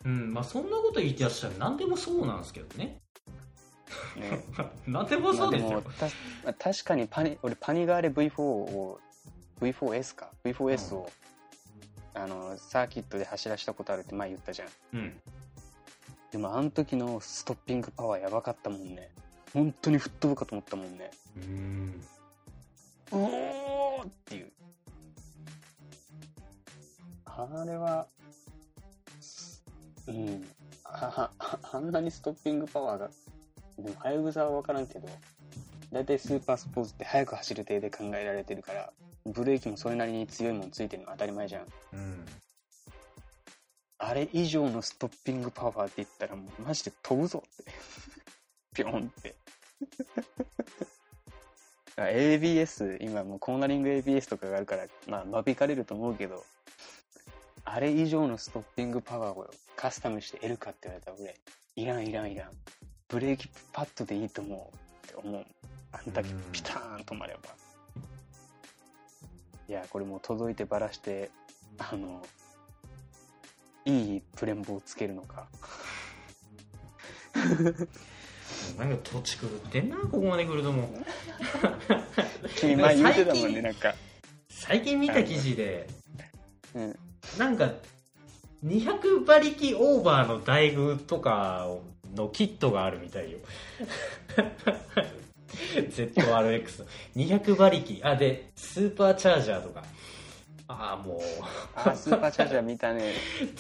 うんまあそんなこと言ってらっしゃる何でもそうなんですけどね。ね。何でもそうですよ。まあ確かにパニ俺パニガーレ V4 を V4S か。V4S を、あのサーキットで走らしたことあるって前言ったじゃん。うん。でもあの時のストッピングパワーやばかったもんね。本当に吹っ飛ぶかと思ったもんね。うんうおーっていう。あれはうん。あああんなにストッピングパワーがでもはやぶさは分からんけど大体スーパースポーツって速く走る程で考えられてるからブレーキもそれなりに強いもんついてるの当たり前じゃん。うん。あれ以上のストッピングパワーって言ったらもうマジで飛ぶぞって。ピョンって。あ ABS 今もうコーナリング ABS とかがあるからまあ間引かれると思うけどあれ以上のストッピングパワーをカスタムして得るかって言われたら俺いらんいらんいらん。ブレーキパッドでいいと思うって思う。あんだけうん。ピターン止まれば。いやこれもう届いてばらしてあのいいプレンボをつけるのか なんか土地狂ってんなここまで来るともう。君前言ってたもん最近ねなんか。最近見た記事でうん。なんか200馬力オーバーの台具とかのキットがあるみたいよ。ZRX200 馬力。あでスーパーチャージャーとか。ああもう。あスーパーチャージャー見たね。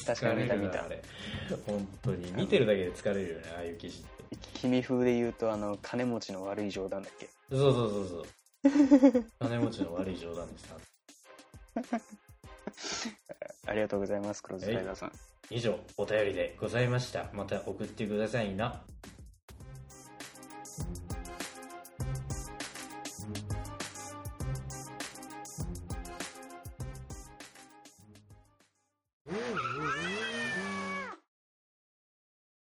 確かに見た見た。本当に。見てるだけで疲れるよねああいう記事って君風で言うとあの金持ちの悪い冗談だっけ？そうそうそうそう。金持ちの悪い冗談です ありがとうございますクローズライダーさん。以上お便りでございました。また送ってくださいな。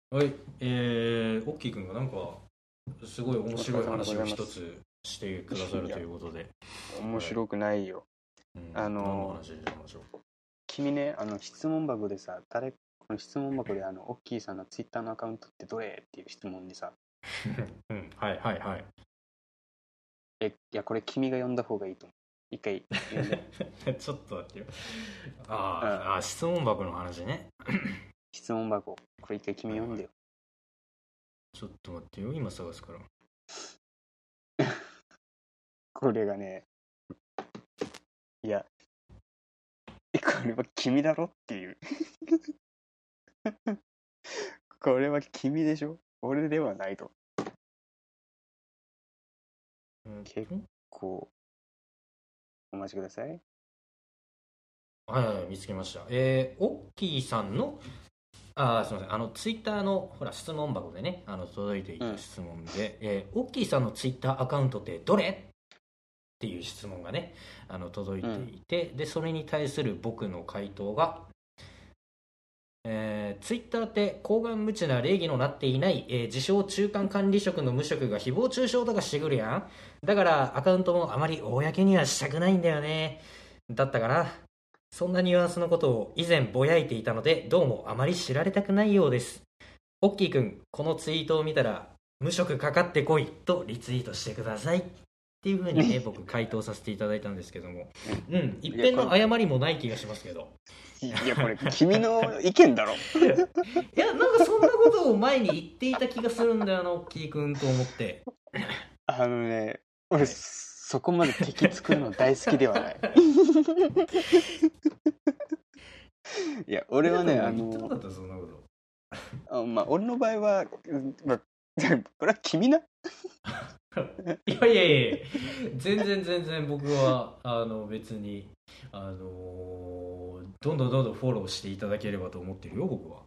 はいえー、オッキーくんがなんかすごい面白い話を一つしてくださるということで、面白くないよ。うん。あの君ねあの質問箱でさ誰この質問箱であのオッキーさんのツイッターのアカウントってどれっていう質問にさ。うん、はいはいはい。えいやこれ君が読んだ方がいいと思う。一回。ちょっと待ってよ。あー、あー、質問箱の話ね。質問箱。これ一回君読んでよちょっと待ってよ、今探すから。これがねいやえこれは君だろっていう。これは君でしょ？俺ではないと。うん結こうお待ちください。はいはい、見つけました。えー、オッキーさんの、あーすみません、あの、ツイッターの、ほら、質問箱でね、あの、届いていた質問で、えーオッキーさんのツイッターアカウントってどれ？っていう質問がね、あの、届いていて、で、それに対する僕の回答が、えー、ツイッターって厚顔無知な礼儀のなっていない、えー自称中間管理職の無職が誹謗中傷とかしてくるやん。だからアカウントもあまり公にはしたくないんだよね。だったかなそんなニュアンスのことを以前ぼやいていたのでどうもあまり知られたくないようです。オッキーくんこのツイートを見たら無職かかってこいとリツイートしてください。っていうふうにね僕回答させていただいたんですけども。うん一遍の謝りもない気がしますけど。いやこれ君の意見だろ。いやなんかそんなことを前に言っていた気がするんだよなオッキーくんと思って。あのね俺そこまで敵作るの大好きではない。いや俺はねあ言ってなかのったそんなこと。あまあ俺の場合は、うんまあ、これは君な？いやいやいや全然全然僕はあの別にあのーどんどんどんどんフォローしていただければと思ってるよ僕は。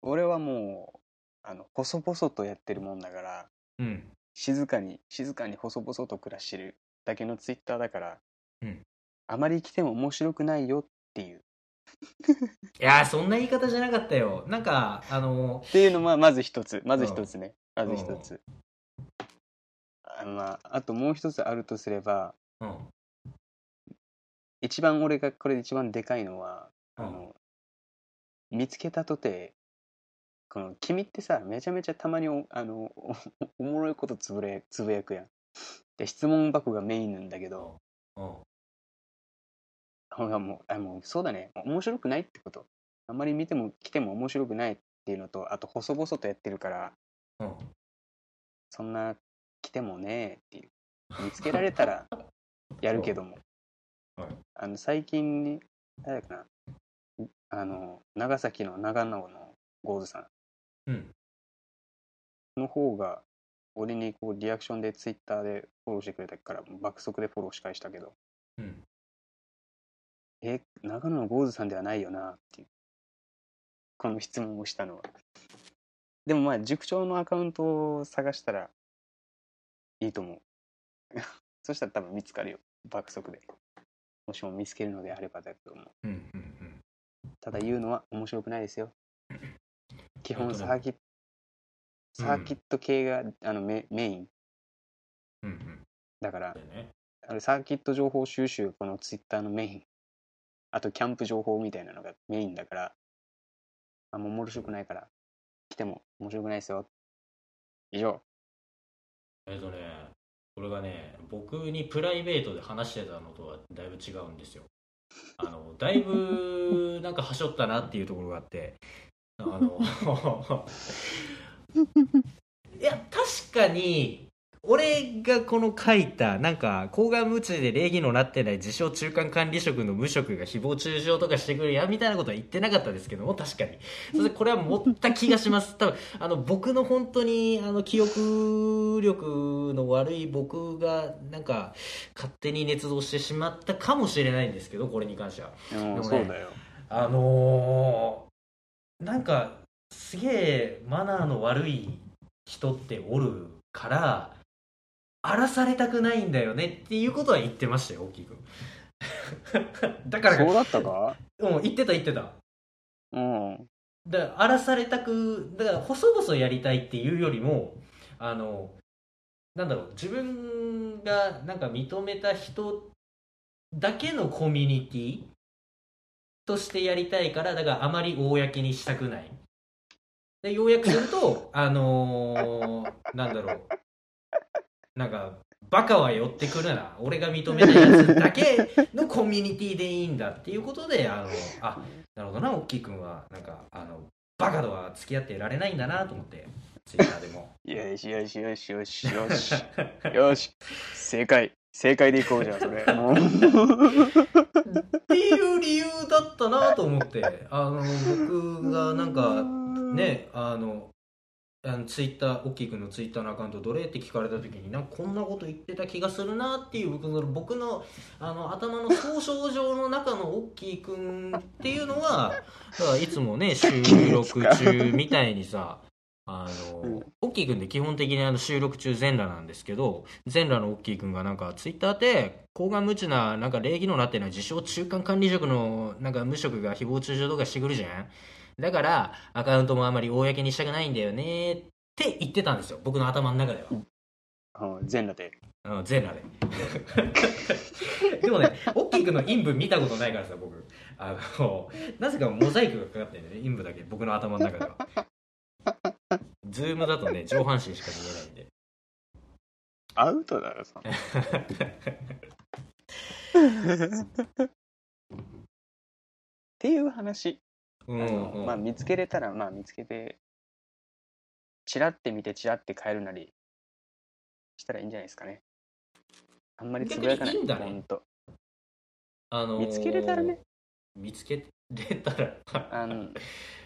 俺はもう、あの、細々とやってるもんだから、うん静かに、静かに細々と暮らしてるだけのツイッターだから、うんあまり来ても面白くないよっていう。いやーそんな言い方じゃなかったよなんかあのっていうのはまず一つ。まず一つね。まず一つ。あまあ、あともう一つあるとすれば、うん一番俺がこれで一番でかいのは、うんあの見つけたとてこの君ってさめちゃめちゃたまにおあの おおもろいことつぶれつぶやくやん。で質問箱がメインなんだけど。うん。ほらもうあもうそうだね。面白くないってこと。あんまり見ても来ても面白くないっていうのとあと細々とやってるから。うんそんな来てもねっていう。見つけられたらやるけども、はい。あの最近に誰だかな。あの長崎の長野のゴーズさんうん。の方が俺にこうリアクションでツイッターでフォローしてくれたから爆速でフォローし返したけど。うん。え長野のゴーズさんではないよなっていう。この質問をしたのは。でもまあ塾長のアカウントを探したらいいと思う。そしたら多分見つかるよ。爆速で。もしも見つけるのであればだと思う。うんうんうん。ただ言うのは面白くないですよ 基本サーキットサーキット系が、あのメメイン。うんうん。だからね。あれサーキット情報収集このツイッターのメイン。あとキャンプ情報みたいなのがメインだからあんま面白くないから来ても面白くないですよ。以上。えっとねこれがね僕にプライベートで話してたのとはだいぶ違うんですよ。あのだいぶなんかはしょったなっていうところがあってあの いや確かに俺がこの書いたなんか抗がん無知で礼儀のなってない自称中間管理職の無職が誹謗中傷とかしてくるやみたいなことは言ってなかったですけども確かに。それでこれは持った気がします。多分あの僕の本当にあの記憶力の悪い僕がなんか勝手に捏造してしまったかもしれないんですけどこれに関しては。でもねそうだよ。あのーなんかすげえマナーの悪い人っておるから荒らされたくないんだよねっていうことは言ってましたよ大きく だからそうだったか？うん言ってた言ってた。うん。だから荒らされたくだから細々やりたいっていうよりもあのなんだろう自分がなんか認めた人だけのコミュニティとしてやりたいからだからあまり公にしたくないで要約するとあのーなんだろうなんかバカは寄ってくるな俺が認めたやつだけのコミュニティでいいんだっていうことであのあなるほどな、おっきいくんは、なんか、あの、バカとは付き合ってられないんだなと思って、ツイッターでも。よしよしよしよしよしよし正解正解でいこうじゃんそれ。っていう理由だったなと思って、あの、僕がなんか、ね、あの、あのツイッター、おっきいくんのツイッターのアカウントどれって聞かれた時になんかこんなこと言ってた気がするなっていう僕の僕のあの頭の総称上の中のおっきいくんっていうのはだからいつもね収録中みたいにさあの、オッキーくんって基本的にあの収録中全裸なんですけど、全裸のオッキーくんがなんかツイッターで、高顔無知な、なんか礼儀のなってない自称中間管理職のなんか無職が誹謗中傷とかしてくるじゃんだから、アカウントもあまり公にしたくないんだよねって言ってたんですよ、僕の頭の中では。うん全裸でうん、全裸で。でもね、オッキーくんの陰部見たことないからさ、僕。あの、なぜかモザイクがかかってるんだよね、陰部だけ、僕の頭の中では。ズームだとね、上半身しか見えないんで。アウトだろそんな。っていう話、うあのまあ、見つけれたらまあ見つけてチラって見てチラって変えるなりしたらいいんじゃないですかね。あんまりつぶやかない。いいんだね。ほんと。あのー見つけれたらね。見つけれたらあの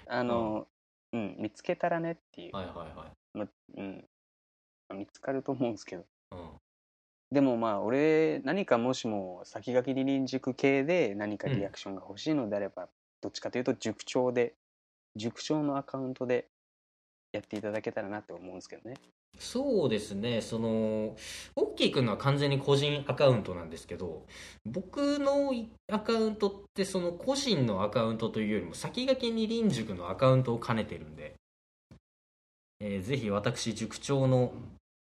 あの、うん、見つけたらねっていう、はいはいはい。まうん、まあ見つかると思うんですけど。うん。でもまあ俺何かもしも先駆け離輪塾系で何かリアクションが欲しいのであれば、どっちかというと塾長で塾長のアカウントでやっていただけたらなって思うんですけどねそうですね、その、オッキーくんのは完全に個人アカウントなんですけど、僕のアカウントって、その個人のアカウントというよりも、先駆けに臨塾のアカウントを兼ねてるんで、えーぜひ私、塾長の、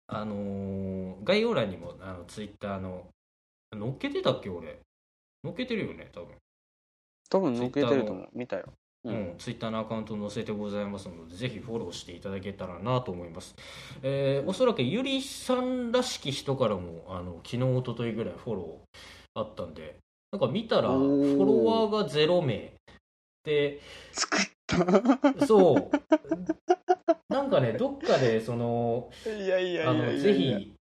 あのー概要欄にも、あの、ツイッターの、載っけてたっけ、俺。載っけてるよね、多分。多分載っけてると思う見たよううん、ツイッターのアカウント載せてございますので、ぜひフォローしていただけたらなと思います。えーおそらくゆりさんらしき人からも、あの昨日、一昨日ぐらいフォローあったんで、なんか見たら、フォロワーが0名。で、作ったそう。なんかね、どっかで、その、ぜひ、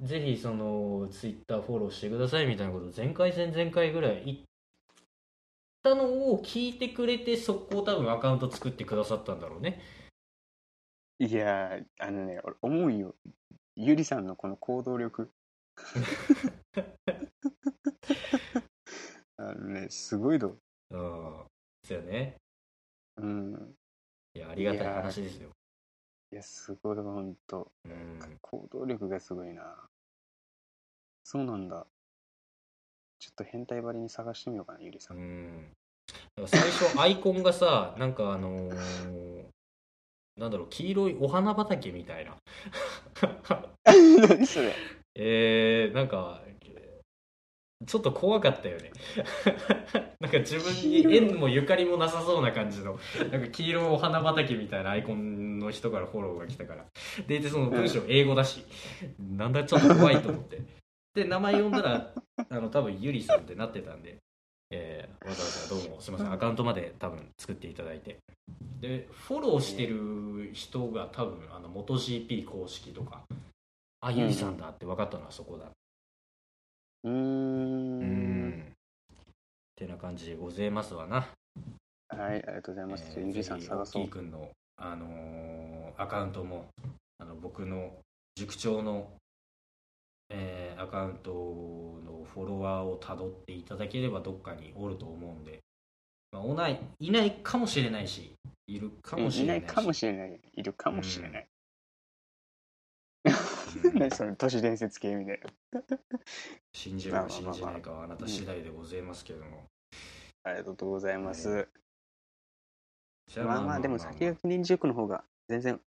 ぜひ、その、ツイッターフォローしてくださいみたいなこと、前回戦前回ぐらい言ったのを聞いてくれて、速攻多分アカウント作ってくださったんだろうね。いやあのね俺思うよゆりさんのこの行動力 あのねすごいどうん。ですよね。うんいや、ありがたい話ですよ。いやすごいほんとうん。行動力がすごいなそうなんだちょっと変態ばりに探してみようかなゆりさうん最初、アイコンがさ、なんかあのーなんだろう、黄色いお花畑みたいな。何それえー、なんか、ちょっと怖かったよね。なんか自分に縁もゆかりもなさそうな感じの、なんか黄色いお花畑みたいなアイコンの人からフォローが来たから。で、でその文章英語だし、なんだちょっと怖いと思って。で、名前呼んだら、あの、多分ゆりさんってなってたんで、えーわざわざどうもすみません、アカウントまで多分作っていただいて。で、フォローしてる人が多分、あの、元 GP 公式とか、あ、ゆりさんだって分かったのはそこだ。うーうんん。ってな感じでございますわな。はいありがとうございます、えーゆりさん探そうオッキーくんの、あのーアカウントも、あの僕の塾長の、えーアカウントのフォロワーをたどっていただければどっかにおると思うんで、まあ、おないいないかもしれないし、いるかもしれないし。いないかもしれない。いるかもしれない、うん。何 その都市伝説系みたいな。信じるか信じないかはあなた次第でございますけども。ありがとうございます、まあまあでも先駆け臨時塾の方が全然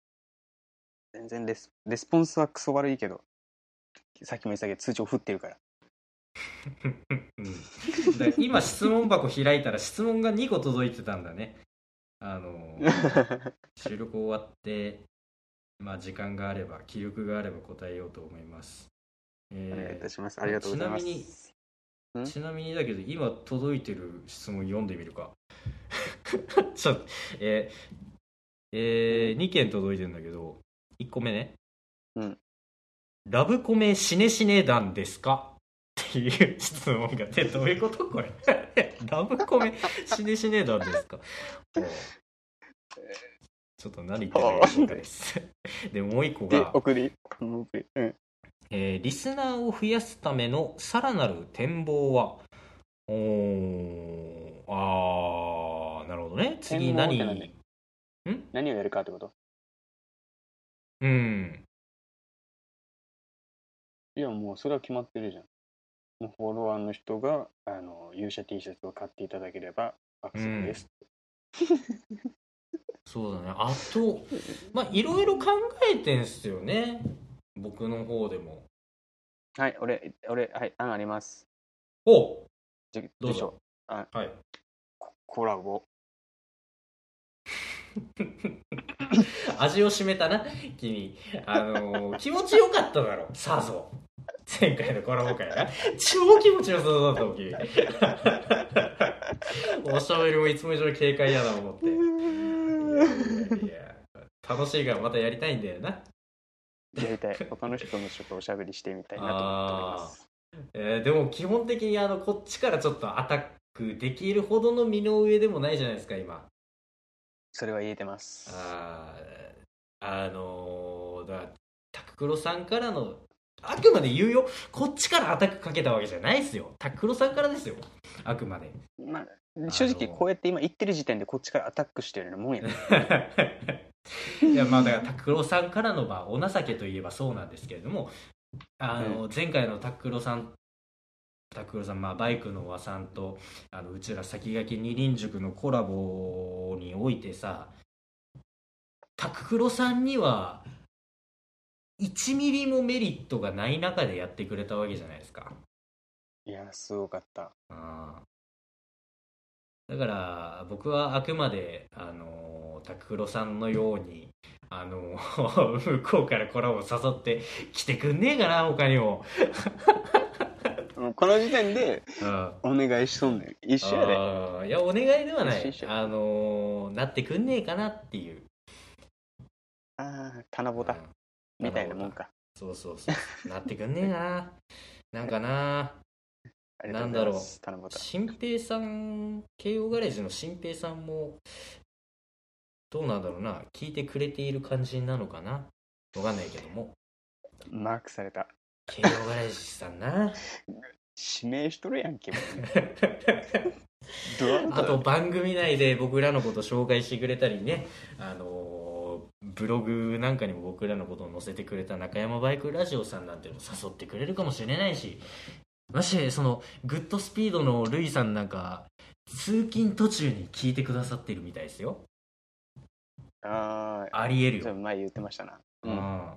全然レスレスポンスはクソ悪いけどさっきも言ったけど通帳振ってるから。うん。だから今質問箱開いたら質問が2個届いてたんだね。あの 収録終わってまあ時間があれば気力があれば答えようと思います、お願いいえたします。ありがとうございます。ちなみにーちなみにだけど今届いてる質問読んでみるか。ちょっとえーえ2件届いてるんだけど1個目ね。うんラブコメシネシネ団ですか？っていう質問が出どういうことこれ？ラブコメシネシネ団ですか？ちょっと何言ってるかです。でもう一個でが、送り。うんえーリスナーを増やすためのさらなる展望は？おーあーなるほどね。次何？何何をやるかってこと？うんいやもうそれは決まってるじゃん。もうフォロワーの人があの勇者 T シャツを買っていただければ爆速です、そうだね。あとまあいろいろ考えてんすよね。僕の方でも。はい俺俺はい案あります。おじどうぞ。住所はい。ココラボ 味を占めたな君。あのー気持ちよかっただろ。さぞ。前回のコラボ会な。超気持ちよさそうだったもん君。おしゃべりもいつも以上に軽快やな思って。いや楽しいからまたやりたいんだよな。やりたい。他の人ともちょっとおしゃべりしてみたいなと思ってます。えーでも基本的にあのこっちからちょっとアタックできるほどの身の上でもないじゃないですか今それは言えてます。あーあのーだからタククロさんからのあくまで言うよ。こっちからアタックかけたわけじゃないですよ。タククロさんからですよ。あくまで。まあ正直こうやって今言ってる時点でこっちからアタックしてるようなもんやね。いやまあだからタククロさんからのまあお情けといえばそうなんですけれどもあの、前回のタククロさんタククロさん、まあ、バイクの和さんとあのうちら先駆け二輪塾のコラボにおいてさタククロさんには1ミリもメリットがない中でやってくれたわけじゃないですか。いやすごかった。あーだから僕はあくまであのタククロさんのようにあの 向こうからコラボ誘って来てくんねえかな他にも、もうこの時点でうん、お願いしとんねん。一緒やで。あー。いやお願いではない。一緒一緒。あのなってくんねえかなっていう。ああ棚ぼた。うん。みたいなもんか。そうそうそうなってくんねえかな。なんかな。ありがとうございます棚ぼた。新平さん慶応ガレージの新平さんもどうなんだろうな。聞いてくれている感じなのかな。わかんないけども。マークされた慶応ガレージさんな。指名しとるやんけ。あと番組内で僕らのこと紹介してくれたりねあのーブログなんかにも僕らのことを載せてくれた中山バイクラジオさんなんていうの誘ってくれるかもしれないしましてそのグッドスピードのルイさんなんか通勤途中に聞いてくださってるみたいですよ。ああありえるよ。前言ってましたな。ううんん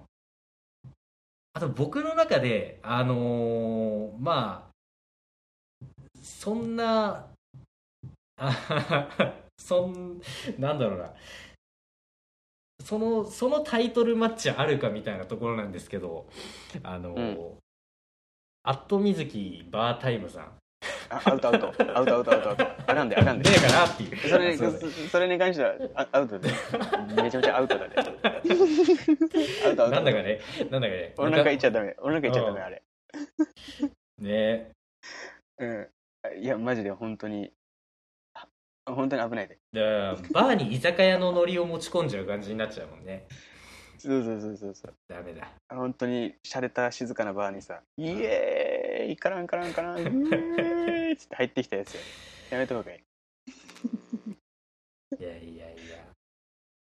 あと僕の中であのーまあそんなあそんなんだろうな。そのそのタイトルマッチあるかみたいなところなんですけどあのーアットみずきバータイムさん。あアウトアウト。アウトアウトアウトアウトあかんであかんで。ねえかなっていう。それそうそれに関してはあアウトでめちゃめちゃアウトだね。アウトアウト。なんだかね。なんだかね。俺なんか言っちゃダメ。俺なんか言っちゃダメあれ。ねうん。いやマジで本当にあ本当に危ないで。だからバーに居酒屋のノリを持ち込んじゃう感じになっちゃうもんね。そうそうそうそうそう。ダメだ。本当に洒落た静かなバーにさ「イエーイカランカランカランイエーイ!」って入ってきたやつよやめた方がいい。いやいやいや。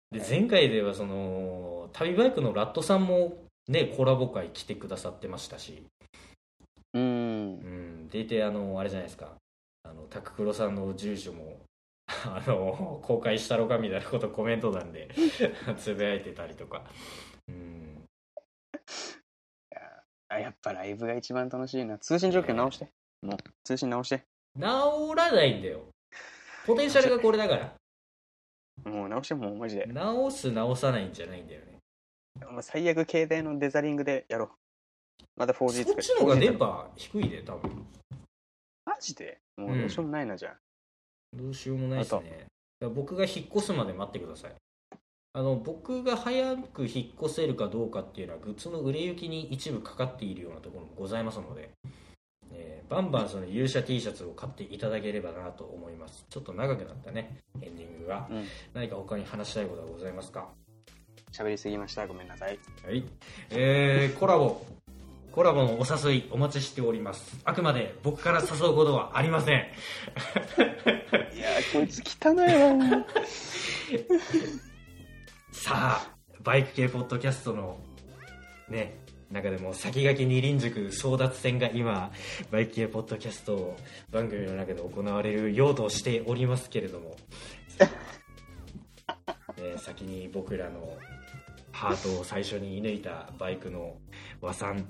で前回ではその旅バイクのラットさんもねコラボ会来てくださってましたし、うん。うん、でいてあのあれじゃないですか。あのタククロさんの住所も あの公開したろかみたいなことコメント欄で つぶやいてたりとか、うん、あやっぱライブが一番楽しいな。通信状況直して。もう通信直して治らないんだよ。ポテンシャルがこれだから。もう直してもうマジで。直す直さないんじゃないんだよね。最悪携帯のデザリングでやろう。また 4G そっ作ちの方が 4G 電波低いで多分。マジで？もうどうしようもないなじゃあ、どうしようもないですね。僕が引っ越すまで待ってください。あの僕が早く引っ越せるかどうかっていうのはグッズの売れ行きに一部かかっているようなところもございますので、えーバンバンその勇者 T シャツを買っていただければなと思います。ちょっと長くなったね、エンディングが。うん何か他に話したいことはございますか？喋りすぎましたごめんなさいはい。えー、コラボ。コラボのお誘いお待ちしております。あくまで僕から誘うことはありません。いやーこいつ汚いわ さあバイク系ポッドキャストのね中でも先駆け二輪塾争奪戦が今バイク系ポッドキャスト番組の中で行われるようとしておりますけれども、ね、先に僕らのハートを最初に射抜いたバイクの和さん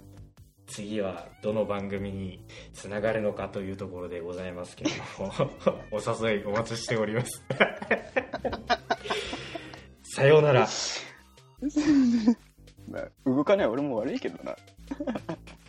次はどの番組につながるのかというところでございますけれども お誘いお待ちしております。さようなら動かない俺も悪いけどな。